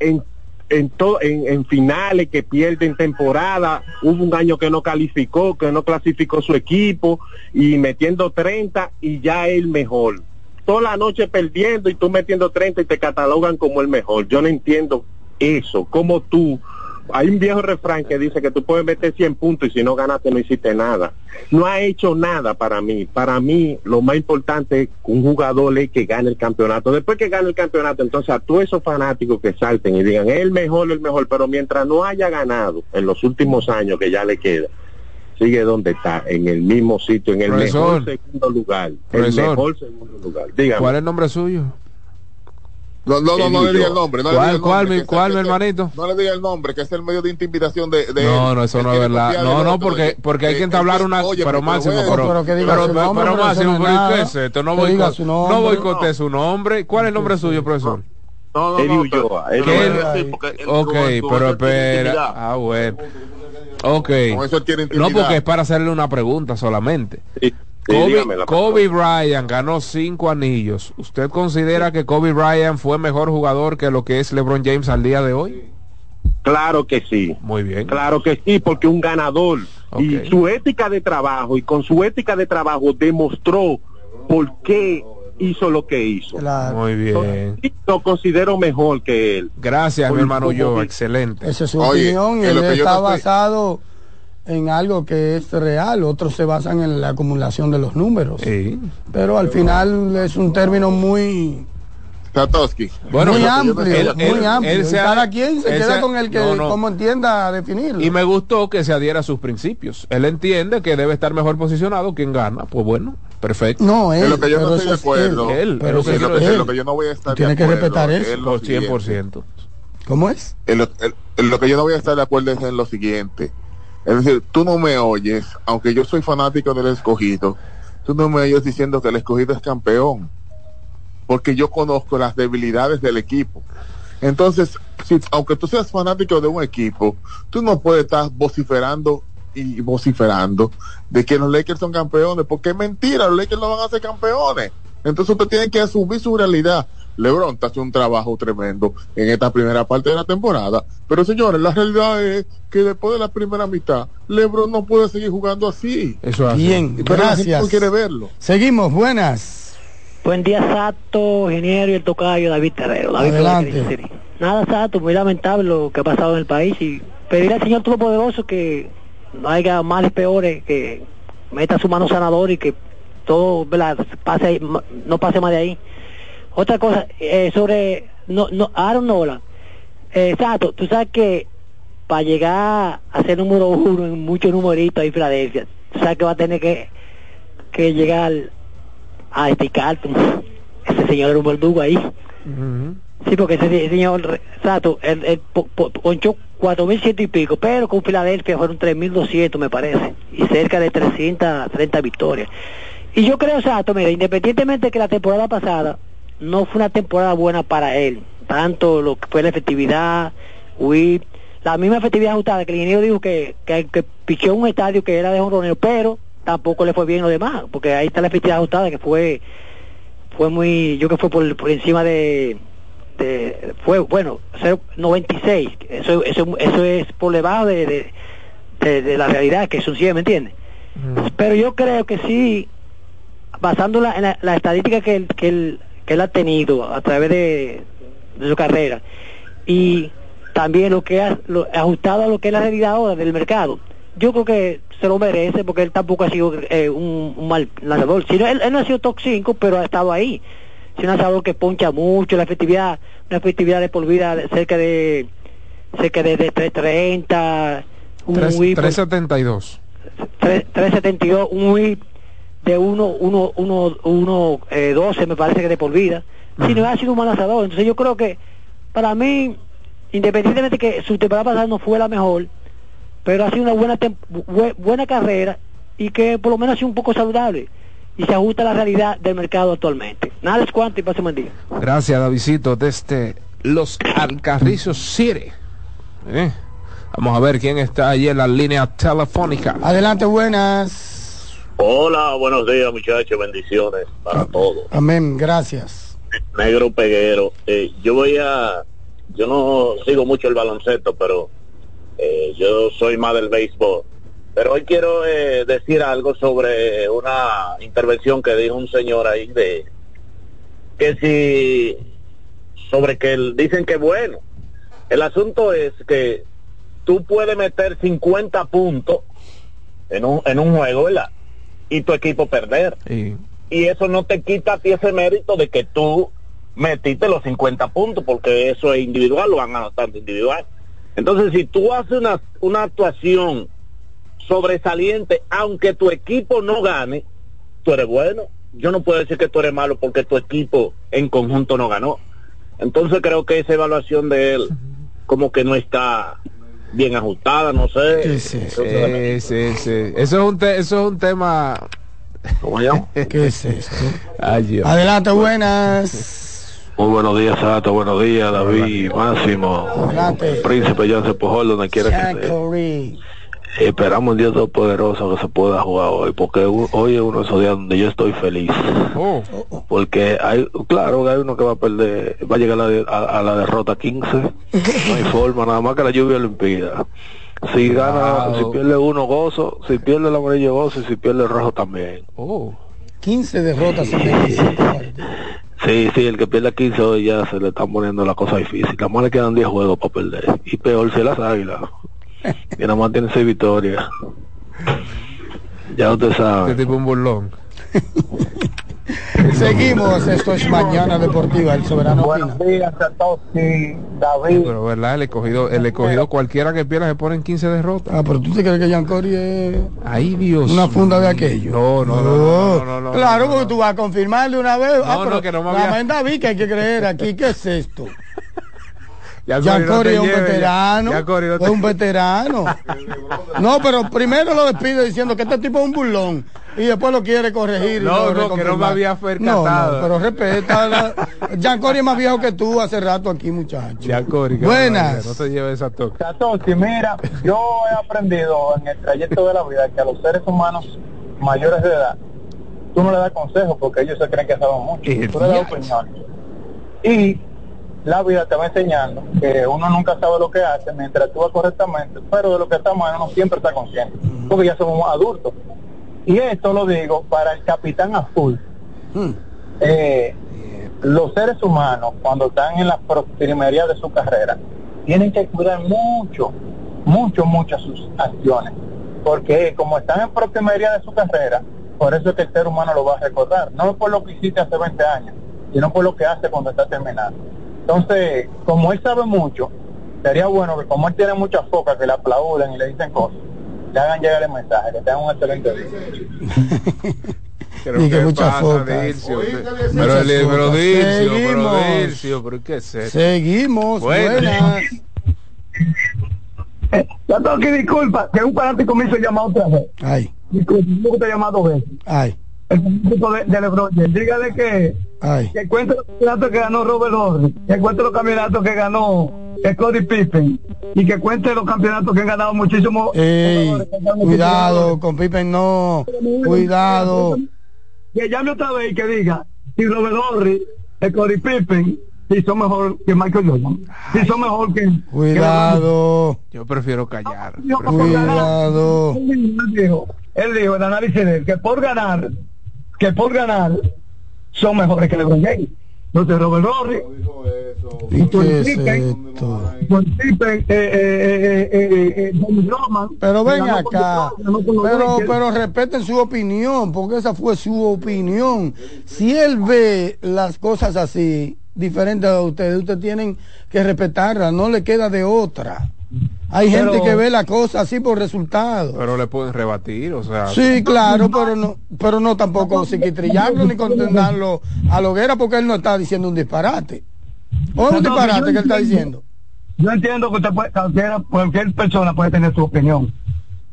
en en, to- en, finales que pierde en temporada, hubo un año que no calificó, que no clasificó su equipo y metiendo 30 y ya el mejor. Toda la noche perdiendo y tú metiendo 30 y te catalogan como el mejor. Yo no entiendo eso. Como tú, hay un viejo refrán que dice que tú puedes meter 100 puntos y si no ganaste no hiciste nada. No ha hecho nada para mí. Para mí lo más importante es que un jugador es que gane el campeonato. Después que gane el campeonato, entonces a todos esos fanáticos que salten y digan, el mejor, el mejor, pero mientras no haya ganado en los últimos años que ya le queda, sigue donde está, en el mismo sitio, en el Profesor. mejor segundo lugar. Profesor. El mejor segundo lugar. Dígame. ¿Cuál es el nombre suyo? No, no, no, no le diga el nombre. No le diga ¿Cuál, el cuál, nombre, mi, que cuál, mi hermanito? No le diga el nombre, que es el medio de intimidación de, de No, no, eso no es verdad. No, no, porque, porque hay que entablar una... oye, pero pero máximo, pero... Pero que diga pero, su pero, nombre, pero pero máximo, pero ¿y nada. qué es esto? No, nombre. no boicote su nombre. ¿Cuál es el nombre suyo, profesor? No, no, Eddie no, pero- Ulloa, Eddie ¿Qué Ulloa. él- Sí, porque él- Ok, pero espera. Ah, bueno. Ok. No, porque es para hacerle una pregunta solamente. Sí, Kobe, Bryant ganó cinco anillos. ¿Usted considera que Kobe Bryant fue mejor jugador que lo que es LeBron James al día de hoy? Claro que sí. Muy bien. Claro que sí, porque un ganador. Y su ética de trabajo, y con su ética de trabajo demostró por qué hizo lo que hizo. Muy bien. Lo considero mejor que él. Gracias, mi hermano yo. Excelente. Esa es su Oye, opinión y en él lo que yo está estoy- basado en algo que es real. Otros se basan en la acumulación de los números. Pero al final es un término muy... Satoshi. Bueno, muy él- amplio, él- muy él- amplio. él y se ha- cada quien se él queda se ha- con el que no, no. como entienda definirlo. Y me gustó que se adhiera a sus principios. Él entiende que debe estar mejor posicionado quien gana. Pues bueno, perfecto. No, En lo que yo no estoy de es acuerdo. Él, Pero es lo que lo lo yo no voy a estar de Tiene que acuerdo respetar es eso. Por siguiente. 100%. ¿Cómo es? En lo, en- en lo que yo no voy a estar de acuerdo es en lo siguiente. Es decir, tú no me oyes, aunque yo soy fanático del escogido, tú no me oyes diciendo que el escogido es campeón. Porque yo conozco las debilidades del equipo. Entonces, si, aunque tú seas fanático de un equipo, tú no puedes estar vociferando y vociferando de que los Lakers son campeones, porque es mentira, los Lakers no van a ser campeones. Entonces usted tiene que asumir su realidad. LeBron está haciendo un trabajo tremendo en esta primera parte de la temporada. Pero señores, la realidad es que después de la primera mitad, LeBron no puede seguir jugando así. Eso es así. Bien, Pero gracias. quiere verlo. Seguimos, buenas. Buen día, Sato, ingeniero y el tocayo David Terrero. David Adelante. Nada, Sato, muy lamentable lo que ha pasado en el país y pedirle al Señor Todopoderoso que no haya males peores, que meta su mano sanadora y que todo ¿verdad? pase no pase más de ahí. Otra cosa, eh, sobre no, no, Aaron Nolan. Eh, Sato, tú sabes que para llegar a ser número uno en muchos numeritos ahí en Filadelfia, tú sabes que va a tener que, que llegar a Carlton. Ese señor era un verdugo ahí. Sí, porque ese señor Sato, él, él po- po- ponchó 4.100 y pico, pero con Filadelfia fueron 3.200 me parece, y cerca de 330 victorias. Y yo creo, Sato, mira, independientemente de que la temporada pasada no fue una temporada buena para él, tanto lo que fue la efectividad, whip, la misma efectividad ajustada, que el ingeniero dijo que, que, que pichó un estadio que era de honronero, pero tampoco le fue bien lo demás, porque ahí está la efectividad ajustada que fue fue muy, yo que fue por, por encima de, de- fue bueno, cero- 96, eso, eso, eso es por debajo de, de, de- de la realidad, que es un 100, ¿me entiendes? Pero yo creo que sí, basándola en la, la estadística que él, que, él, que él ha tenido a través de, de su carrera y también lo que ha lo, ajustado a lo que es la realidad ahora del mercado, yo creo que se lo merece porque él tampoco ha sido eh, un, un mal lanzador. Si no, él, él no ha sido top 5, pero ha estado ahí. Es un lanzador que poncha mucho, la efectividad, una efectividad de por vida cerca de cerca de, de 330, un Tres- whip 372. tres- 372, un whip de 1 uno, uno, uno, eh, 12 me parece que de por vida. Si no ha sido un mal lanzador, entonces yo creo que para mí, independientemente que su temporada pasada no fue la mejor, pero ha sido una buena bue- buena carrera y que por lo menos ha sido un poco saludable y se ajusta a la realidad del mercado actualmente. Nada es cuanto y pase un buen día. Gracias, Davidito, desde Los Alcarrizos City. Eh, Vamos a ver quién está allí en la línea telefónica. Adelante, buenas. Hola, buenos días muchachos, bendiciones para todos. Amén, gracias. Negro Peguero, eh, yo voy a, yo no sigo mucho el baloncesto, pero eh, yo soy más del béisbol. Pero hoy quiero eh, decir algo sobre una intervención que dijo un señor ahí de que si sobre que el- dicen que bueno. El asunto es que tú puedes meter 50 puntos en un, en un juego, ¿verdad? Y tu equipo perder. Y eso no te quita a ti ese mérito de que tú metiste los 50 puntos, porque eso es individual, lo van anotando individual. Entonces, si tú haces una, una actuación sobresaliente, aunque tu equipo no gane, tú eres bueno. Yo no puedo decir que tú eres malo porque tu equipo en conjunto no ganó. Entonces creo que esa evaluación de él como que no está bien ajustada, no sé. Sí, sí, sí. Eso es un, te- eso es un tema. ¿Cómo llamo? ¿Qué es esto? Ay, Dios. Adelante, buenas. Muy buenos días, Sato. Buenos días, David, Máximo, Adelante. Príncipe Joseph Pujol, donde quiera que esté. Esperamos un Dios Todopoderoso que se pueda jugar hoy, porque hoy es uno de esos días donde yo estoy feliz. Oh. Porque hay, claro que hay uno que va a perder, va a llegar a la, de- a- a la derrota 15. No hay forma, nada más que la lluvia lo impida. Si gana, Wow. si pierde uno, gozo. Si pierde el amarillo, gozo. Y si pierde el rojo, también. 15 derrotas en 25 partidos. Sí, sí, el que pierde 15 hoy ya se le están poniendo la cosa difícil. Nada más le quedan 10 juegos para perder. Y peor si las águilas. Y nada más tiene 6 victorias. Ya usted sabe. Este tipo un burlón. Seguimos, esto es Mañana Deportiva, el soberano Buenos días a todos, sí, David. Pero verdad, el escogido, el escogido cualquiera que pierda se pone en 15 derrotas. Ah, pero tú te crees que Yancori es Ay, Dios. una funda de aquello. No, no, no, no, no, no, no, Claro, porque tú vas a confirmar de una vez. ah, No, pero no, que no me la había- David que hay que creer aquí. ¿Qué es esto? Yancori, Yancori no es un lleves, veterano. Yancori, no te- Es un veterano. No, pero primero lo despide diciendo que este tipo es un burlón. Y después lo quiere corregir. No, no, que no me había No, percatado. no, pero respeta. la- Yancori es más viejo que tú hace rato aquí, muchacho. Yancori, que Buenas. No te lleves esa toque. Satoshi, mira, yo he aprendido en el trayecto de la vida que a los seres humanos mayores de edad, tú no le das consejos porque ellos se creen que saben mucho. Tú le das opiniones. Y la vida te va enseñando que uno nunca sabe lo que hace mientras actúa correctamente, pero de lo que está mal uno siempre está consciente, porque ya somos adultos. Y esto lo digo para el capitán azul. Eh, los seres humanos, cuando están en la proximería de su carrera, tienen que cuidar mucho, mucho, mucho sus acciones. Porque como están en proximería de su carrera, por eso es que el ser humano lo va a recordar. No por lo que hiciste hace 20 años, sino por lo que hace cuando está terminando. Entonces, como él sabe mucho, sería bueno que como él tiene muchas focas que le aplauden y le dicen cosas, le hagan llegar el mensaje, que tengan un excelente día. Creo Ni que que muchas. Muchas Pero, el- pero. Dilcio, pero pero ¿qué es eso? Seguimos, Buenas. buenas. Ya tengo que disculpa, que un fanático me hizo llamar otra vez. Ay, Disculpa, yo te he llamado dos veces. ay, El fanático de, de LeBron James. Dígale que, ay. que cuente los campeonatos que ganó Robert Horry, que cuente los campeonatos que ganó Cody Pippen y que cuente los campeonatos que han ganado muchísimos Ey, cuidado, con Pippen no. Cuidado. que llame otra vez y que diga si Robert Horry, el Cody Pippen, si son mejor que Michael Jordan, si son mejor que Cuidado. Yo prefiero callar. Cuidado. Él dijo, él dijo el análisis de él que por ganar, que por ganar son mejores que LeBron James. Entonces Robert Horry, ¿Y eh, eh, eh, eh, eh, eh, Rodman, Pero ven acá, pero, pero respeten su opinión, porque esa fue su opinión. Si él ve las cosas así, diferentes a ustedes, ustedes tienen que respetarla, no le queda de otra. Hay Pero- gente que ve la cosa así por resultados. Pero le pueden rebatir, o sea. Sí, claro, pero no, pero no tampoco psiquitrillarlo ni condenarlo a la hoguera porque él no está diciendo un disparate. O es un disparate que él está diciendo. Yo entiendo que usted puede, cualquier persona puede tener su opinión.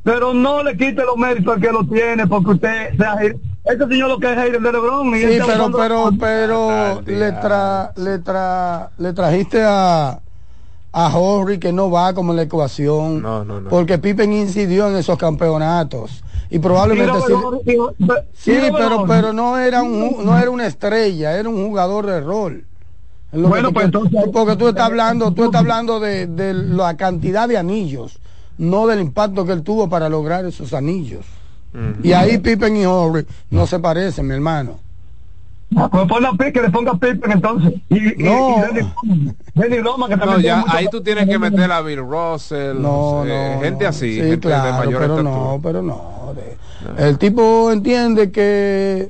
Pero no le quite los méritos al que lo tiene porque usted sea. Ese señor lo que es hater de Lebron. y Sí, pero, pero, pero le, tra, le, tra, le trajiste a, a Horry que no va como en la ecuación. No, no, no. Porque Pippen incidió en esos campeonatos. Y probablemente sí. Robert- Sí, pero, pero no era un no era una estrella, era un jugador de rol. Es lo que Bueno, pues entonces- porque tú estás hablando, tú estás hablando de, de la cantidad de anillos, no del impacto que él tuvo para lograr esos anillos. Y ahí Pippen y Horry no se parecen, mi hermano. Pues que le ponga a Pippen entonces. Y, y- No. y Dennis Rodman. Dennis Rodman, que No, también ya tiene mucho- ahí tú tienes que meter a Bill Russell, No, eh, no, gente no. así, Sí, gente claro, de mayor pero estatura. no, pero no. de- El tipo entiende que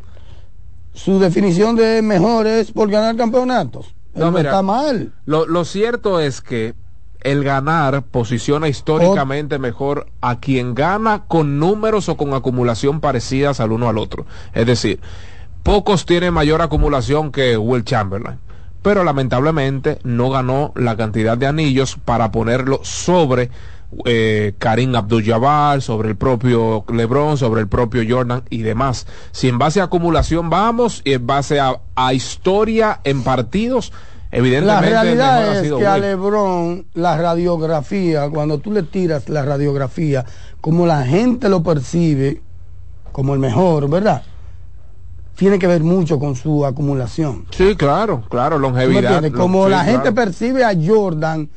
su definición de mejor es por ganar campeonatos. Él No, no, mira, está mal. Lo, lo cierto es que el ganar posiciona históricamente mejor a quien gana con números o con acumulación parecidas al uno al otro. Es decir, pocos tienen mayor acumulación que Will Chamberlain, pero lamentablemente no ganó la cantidad de anillos para ponerlo sobre eh, Karim Abdul-Jabbar, sobre el propio LeBron, sobre el propio Jordan y demás. Si en base a acumulación vamos y en base a, a historia en partidos, La evidentemente mejor realidad es que a. Lebron la radiografía, cuando tú le tiras la radiografía, como la gente lo percibe como el mejor, ¿verdad? Tiene que ver mucho con su acumulación. Sí, claro, claro, ¿Tú me longevidad. lo- Como sí, la gente claro. percibe a Jordan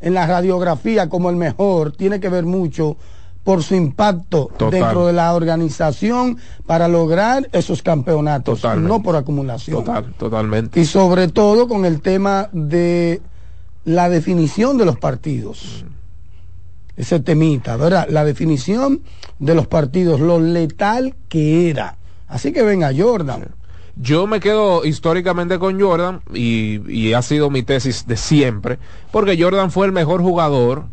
en la radiografía como el mejor, tiene que ver mucho por su impacto Total. dentro de la organización para lograr esos campeonatos, Totalmente. no por acumulación. Total, totalmente. Y sobre todo con el tema de la definición de los partidos. Ese temita, ¿verdad? La definición de los partidos, lo letal que era. Así que venga Jordan. Yo me quedo históricamente con Jordan y, y ha sido mi tesis de siempre, porque Jordan fue el mejor jugador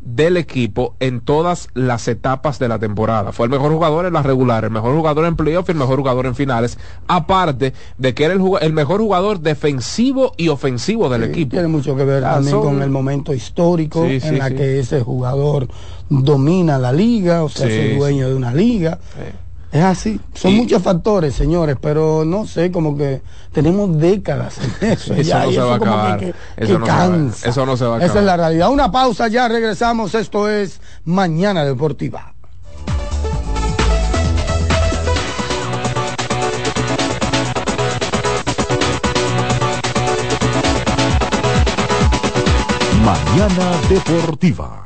del equipo en todas las etapas de la temporada. Fue el mejor jugador en la regular, el mejor jugador en playoff y el mejor jugador en finales, aparte de que era el, el mejor jugador defensivo y ofensivo del equipo. Tiene mucho que ver Ah, también son- con el momento histórico Sí, en la que ese jugador domina la liga, o sea, es el dueño de una liga. Es así. Son Y- muchos factores, señores, pero no sé, como que tenemos décadas en eso. Eso ya, no se va a como que- acabar. que- Eso que no se va a- cansa. eso no se va a Esa acabar. es la realidad. Una pausa, ya regresamos. Esto es Mañana Deportiva. Mañana Deportiva.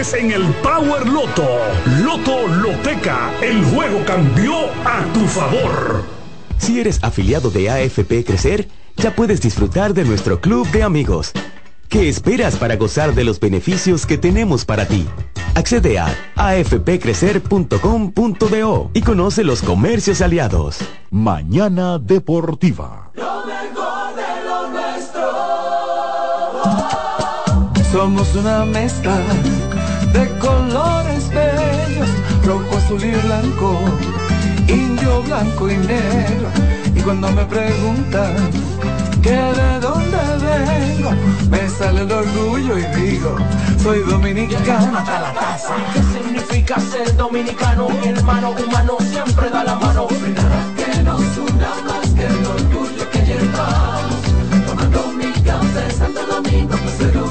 en el Power Loto. Loto Loteca, el juego cambió a tu favor. Si eres afiliado de AFP Crecer, ya puedes disfrutar de nuestro club de amigos. ¿Qué esperas para gozar de los beneficios que tenemos para ti? Accede a afpcrecer.com.do y conoce los comercios aliados. Mañana Deportiva. Lo mejor de lo nuestro. Somos una mezcla de colores bellos, rojo, azul y blanco, indio, blanco y negro. Y cuando me preguntan que de dónde vengo, me sale el orgullo y digo, soy dominicano hasta la casa. ¿Qué significa ser dominicano? Mi hermano humano siempre da la mano. Que nos una más que el orgullo que llevamos. Tomando mi café Santo Domingo, pues.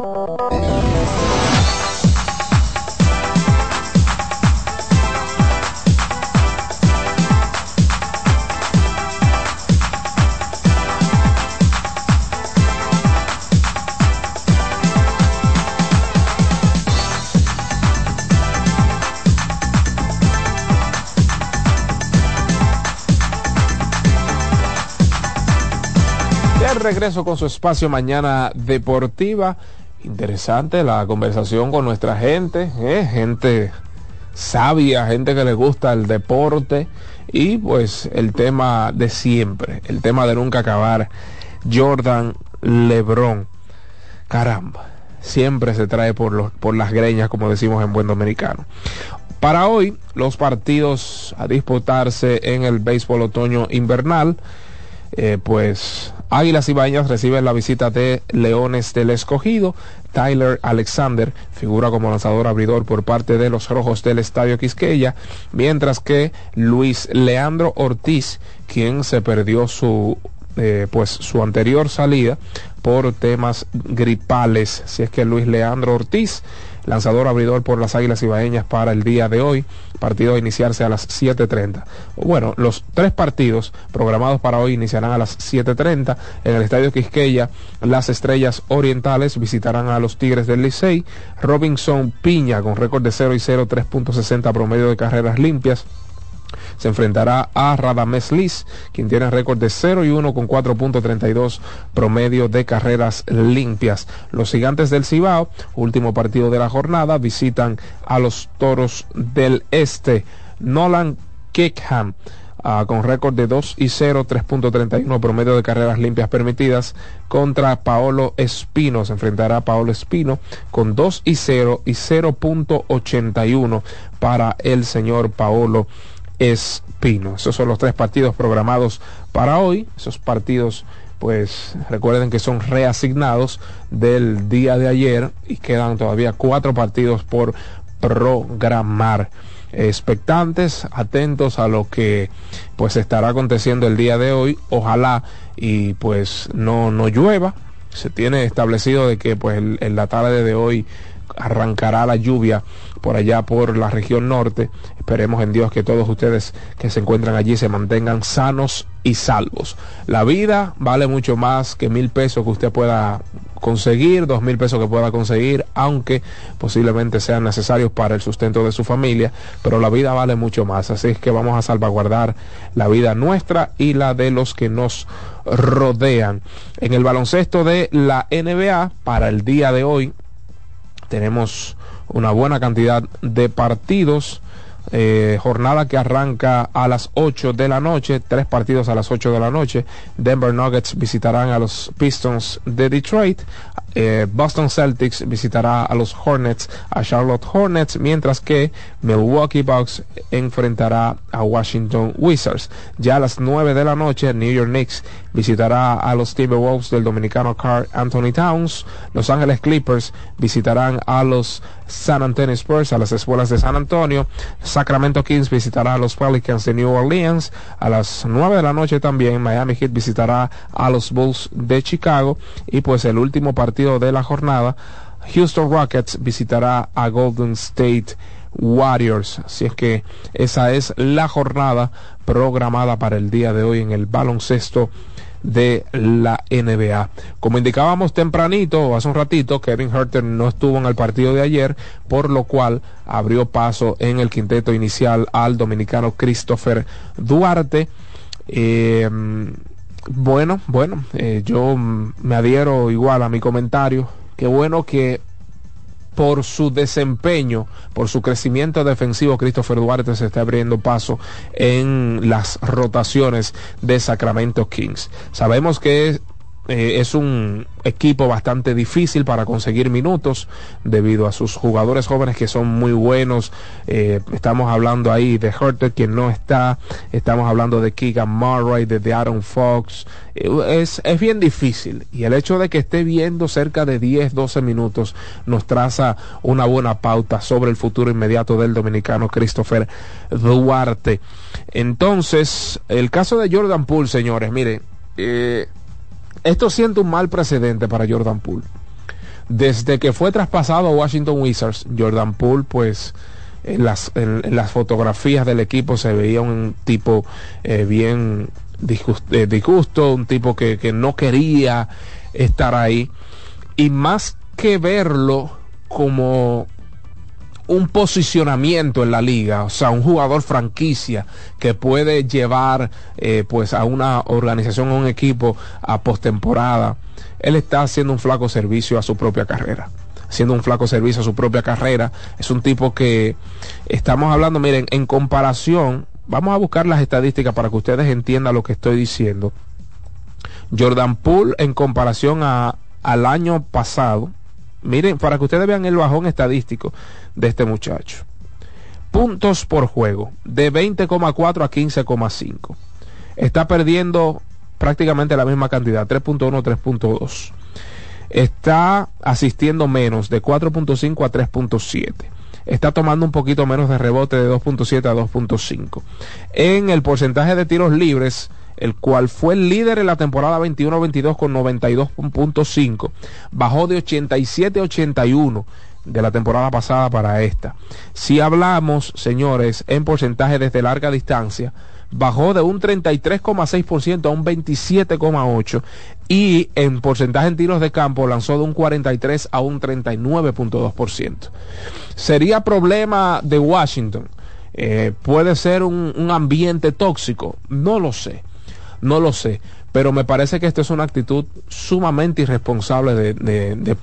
Regreso con su espacio mañana deportiva. Interesante la conversación con nuestra gente, ¿eh? gente sabia, gente que le gusta el deporte y pues el tema de siempre, el tema de nunca acabar. Jordan Lebron, caramba, siempre se trae por, los, por las greñas, como decimos en buen dominicano. Para hoy, los partidos a disputarse en el béisbol otoño invernal. Eh, pues Águilas Ibañas reciben la visita de Leones del Escogido. Tyler Alexander figura como lanzador abridor por parte de los Rojos del Estadio Quisqueya, mientras que Luis Leandro Ortiz, quien se perdió su eh, pues su anterior salida por temas gripales, si es que Luis Leandro Ortiz lanzador abridor por las Águilas Ibaeñas para el día de hoy, partido a iniciarse a las 7.30. Bueno, los tres partidos programados para hoy iniciarán a las 7.30 en el Estadio Quisqueya. Las Estrellas Orientales visitarán a los Tigres del Licey. Robinson Piña con récord de 0 y 0, 3.60 promedio de carreras limpias se enfrentará a Radames Liz, quien tiene récord de 0 y 1 con 4.32 promedio de carreras limpias. Los gigantes del Cibao, último partido de la jornada, visitan a los toros del este. Nolan Kickham ah, con récord de 2 y 0, 3.31 promedio de carreras limpias permitidas contra Paolo Espino. Se enfrentará a Paolo Espino con 2 y 0 y 0.81 para el señor Paolo Espino. Esos son los tres partidos programados para hoy. Esos partidos pues recuerden que son reasignados del día de ayer y quedan todavía cuatro partidos por programar expectantes, atentos a lo que pues estará aconteciendo el día de hoy. Ojalá y pues no, no llueva. Se tiene establecido de que pues en la tarde de hoy arrancará la lluvia por allá por la región norte. Esperemos en Dios que todos ustedes que se encuentran allí se mantengan sanos y salvos. La vida vale mucho más que mil pesos que usted pueda conseguir, dos mil pesos que pueda conseguir, aunque posiblemente sean necesarios para el sustento de su familia, pero la vida vale mucho más. Así es que vamos a salvaguardar la vida nuestra y la de los que nos rodean. En el baloncesto de la NBA, para el día de hoy, tenemos una buena cantidad de partidos. Eh, jornada que arranca a las 8 de la noche, tres partidos a las 8 de la noche. Denver Nuggets visitarán a los Pistons de Detroit. Eh, Boston Celtics visitará a los Hornets, a Charlotte Hornets, mientras que Milwaukee Bucks enfrentará a Washington Wizards. Ya a las 9 de la noche, New York Knicks visitará a los Timberwolves del dominicano Carl Anthony Towns. Los Ángeles Clippers visitarán a los San Antonio Spurs, a las escuelas de San Antonio. Sacramento Kings visitará a los Pelicans de New Orleans. A las 9 de la noche también Miami Heat visitará a los Bulls de Chicago. Y pues el último partido de la jornada, Houston Rockets visitará a Golden State Warriors. Así es que esa es la jornada programada para el día de hoy en el baloncesto de la NBA. Como indicábamos tempranito, hace un ratito, Kevin Herter no estuvo en el partido de ayer, por lo cual abrió paso en el quinteto inicial al dominicano Christopher Duarte. Eh, bueno, bueno, eh, yo me adhiero igual a mi comentario. Qué bueno que por su desempeño, por su crecimiento defensivo, Christopher Duarte se está abriendo paso en las rotaciones de Sacramento Kings. Sabemos que eh, es un equipo bastante difícil para conseguir minutos debido a sus jugadores jóvenes que son muy buenos. Eh, estamos hablando ahí de Herter, quien no está. Estamos hablando de Keegan Murray, de, Aaron Fox. Eh, es, es bien difícil. Y el hecho de que esté viendo cerca de 10, 12 minutos nos traza una buena pauta sobre el futuro inmediato del dominicano Christopher Duarte. Entonces, el caso de Jordan Poole, señores, miren. Eh, esto siente un mal precedente para Jordan Poole. Desde que fue traspasado a Washington Wizards, Jordan Poole, pues en las, en, las fotografías del equipo se veía un tipo eh, bien eh, disgusto, un tipo que, que no quería estar ahí. Y más que verlo como un posicionamiento en la liga, o sea, un jugador franquicia que puede llevar eh, pues a una organización o un equipo a postemporada, él está haciendo un flaco servicio a su propia carrera haciendo un flaco servicio a su propia carrera. Es un tipo que estamos hablando, miren, en comparación, vamos a buscar las estadísticas para que ustedes entiendan lo que estoy diciendo. Jordan Poole en comparación a, al año pasado, miren, para que ustedes vean el bajón estadístico de este muchacho. Puntos por juego, de 20,4 a 15,5. Está perdiendo prácticamente la misma cantidad, 3.1, 3.2. Está asistiendo menos, de 4.5 a 3.7 está tomando un poquito menos de rebote de 2.7 a 2.5. En el porcentaje de tiros libres, el cual fue el líder en la temporada 21-22 con 92.5, bajó de 87 a 81 de la temporada pasada para esta. Si hablamos, señores, en porcentaje desde larga distancia, bajó de un 33,6% a un 27,8% y en porcentaje en tiros de campo lanzó de un 43 a un 39.2%. ¿Sería problema de Washington? Eh, ¿Puede ser un, ambiente tóxico? No lo sé, no lo sé, pero me parece que esta es una actitud sumamente irresponsable de, de, de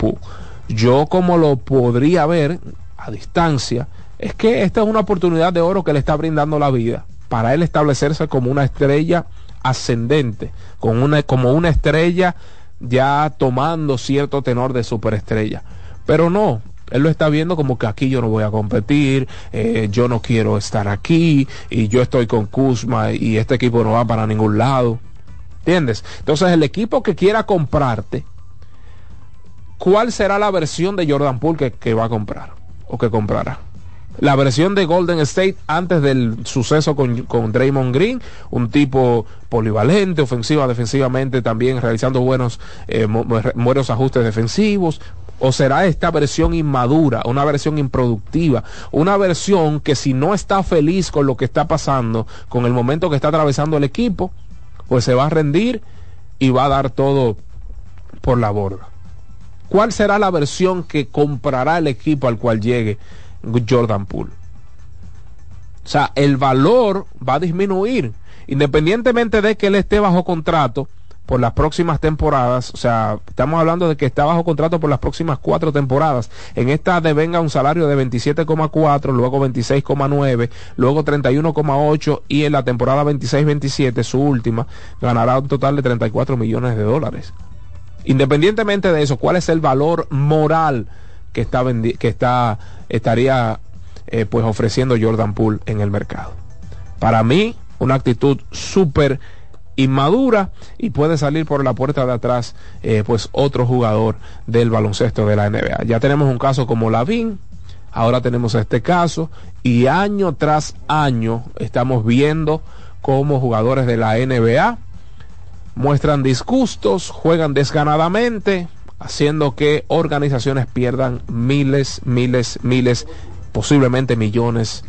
yo como lo podría ver a distancia, es que esta es una oportunidad de oro que le está brindando la vida. para él establecerse como una estrella ascendente, con una, como una estrella ya tomando cierto tenor de superestrella. Pero no, él lo está viendo como que aquí yo no voy a competir, eh, yo no quiero estar aquí y yo estoy con Kuzma y este equipo no va para ningún lado. ¿Entiendes? Entonces el equipo que quiera comprarte, ¿cuál será la versión de Jordan Poole que, va a comprar o que comprará? la versión de Golden State antes del suceso con, con Draymond Green, un tipo polivalente, ofensiva, defensivamente, también realizando buenos, eh, buenos ajustes defensivos. ¿O será esta versión inmadura, una versión improductiva, una versión que si no está feliz con lo que está pasando, con el momento que está atravesando el equipo, pues se va a rendir y va a dar todo por la borda? ¿Cuál será la versión que comprará el equipo al cual llegue Jordan Poole. O sea, el valor va a disminuir, independientemente de que él esté bajo contrato por las próximas temporadas, o sea, estamos hablando de que está bajo contrato por las próximas cuatro temporadas. En esta devenga un salario de 27,4, luego 26,9, luego 31,8 y en la temporada 26-27, su última, ganará un total de 34 millones de dólares. Independientemente de eso, ¿cuál es el valor moral que está, que está estaría eh, pues ofreciendo Jordan Poole en el mercado. Para mí, una actitud súper inmadura y puede salir por la puerta de atrás eh, pues otro jugador del baloncesto de la NBA. Ya tenemos un caso como Lavín, ahora tenemos este caso y año tras año estamos viendo cómo jugadores de la NBA muestran disgustos, juegan desganadamente, haciendo que organizaciones pierdan miles, miles, miles, posiblemente millones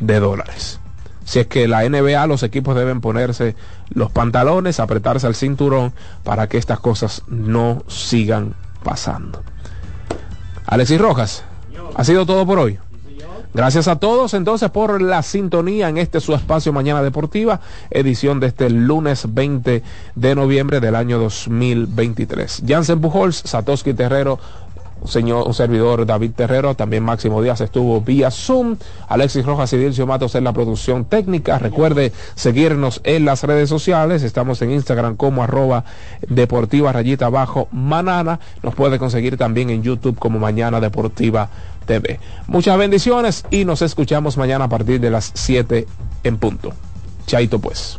de dólares. Si es que la NBA, los equipos deben ponerse los pantalones, apretarse al cinturón para que estas cosas no sigan pasando. Alexis Rojas, ha sido todo por hoy. Gracias a todos entonces por la sintonía en este su espacio Mañana Deportiva, edición de este lunes 20 de noviembre del año 2023. Jansen Pujols, Satoshi Terrero, señor, un servidor David Terrero, también Máximo Díaz estuvo vía Zoom, Alexis Rojas y Dilcio Matos en la producción técnica. Recuerde seguirnos en las redes sociales, estamos en Instagram como arroba deportiva rayita abajo manana, nos puede conseguir también en YouTube como Mañana Deportiva TV. Muchas bendiciones y nos escuchamos mañana a partir de las 7 en punto. Chaito pues.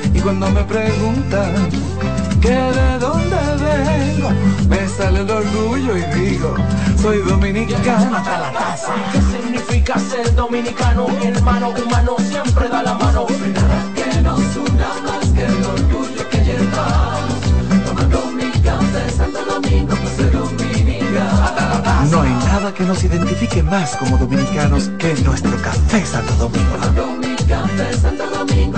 cuando me preguntan que de dónde vengo, me sale el orgullo y digo, soy dominicano hasta la casa. ¿Qué significa ser dominicano? Mi hermano humano siempre da la mano. Nada que nos una más que el orgullo que llevamos. Tomando mi café Santo Domingo, pues dominicano. No hay nada que nos identifique más como dominicanos que nuestro café Santo Domingo. Tomando mi café Santo Domingo,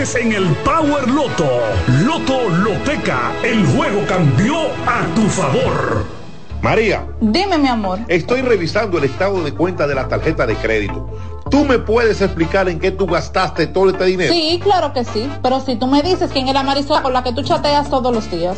en el Power Loto. Loto Loteca, el juego cambió a tu favor. María, Dime, mi amor. estoy revisando el estado de cuenta de la tarjeta de crédito. ¿Tú me puedes explicar en qué tú gastaste todo este dinero? Sí, claro que sí. Pero si tú me dices quién es la Marisol con la que tú chateas todos los días.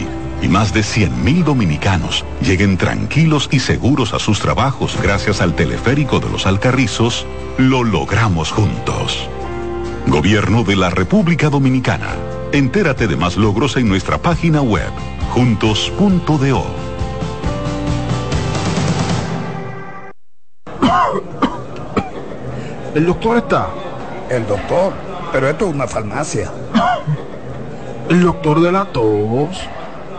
y más de 100.000 dominicanos lleguen tranquilos y seguros a sus trabajos gracias al teleférico de los Alcarrizos, lo logramos juntos. Gobierno de la República Dominicana. Entérate de más logros en nuestra página web, juntos.do. ¿El doctor está? El doctor, pero esto es una farmacia. ¿El doctor de la tos?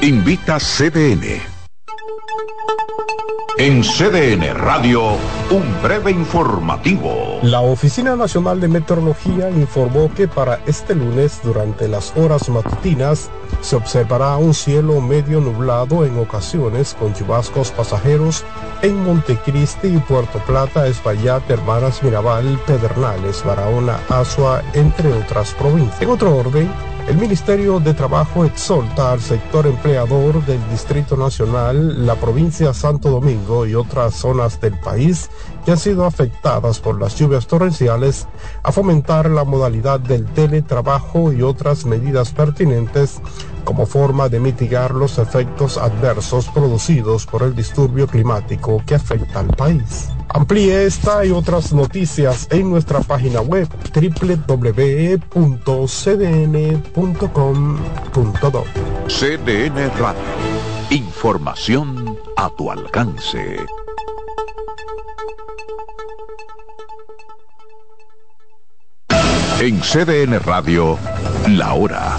Invita CDN. En CDN Radio, un breve informativo. La Oficina Nacional de Meteorología informó que para este lunes, durante las horas matutinas, se observará un cielo medio nublado en ocasiones con chubascos pasajeros en Montecristi y Puerto Plata, Espaillat, Hermanas Mirabal, Pedernales, Barahona, Asua, entre otras provincias. En otro orden, el Ministerio de Trabajo exhorta al sector empleador del Distrito Nacional, la provincia Santo Domingo y otras zonas del país que han sido afectadas por las lluvias torrenciales a fomentar la modalidad del teletrabajo y otras medidas pertinentes como forma de mitigar los efectos adversos producidos por el disturbio climático que afecta al país. Amplíe esta y otras noticias en nuestra página web www.cdn.com.do. CDN Radio. Información a tu alcance. En CDN Radio, la hora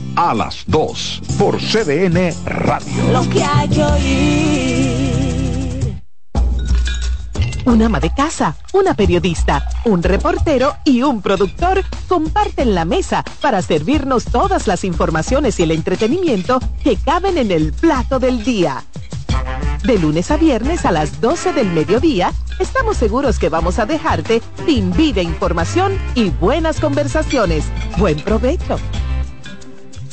a las 2 por CDN Radio. Lo que hay que oír. Un ama de casa, una periodista, un reportero y un productor comparten la mesa para servirnos todas las informaciones y el entretenimiento que caben en el plato del día. De lunes a viernes a las 12 del mediodía, estamos seguros que vamos a dejarte sin vida información y buenas conversaciones. Buen provecho.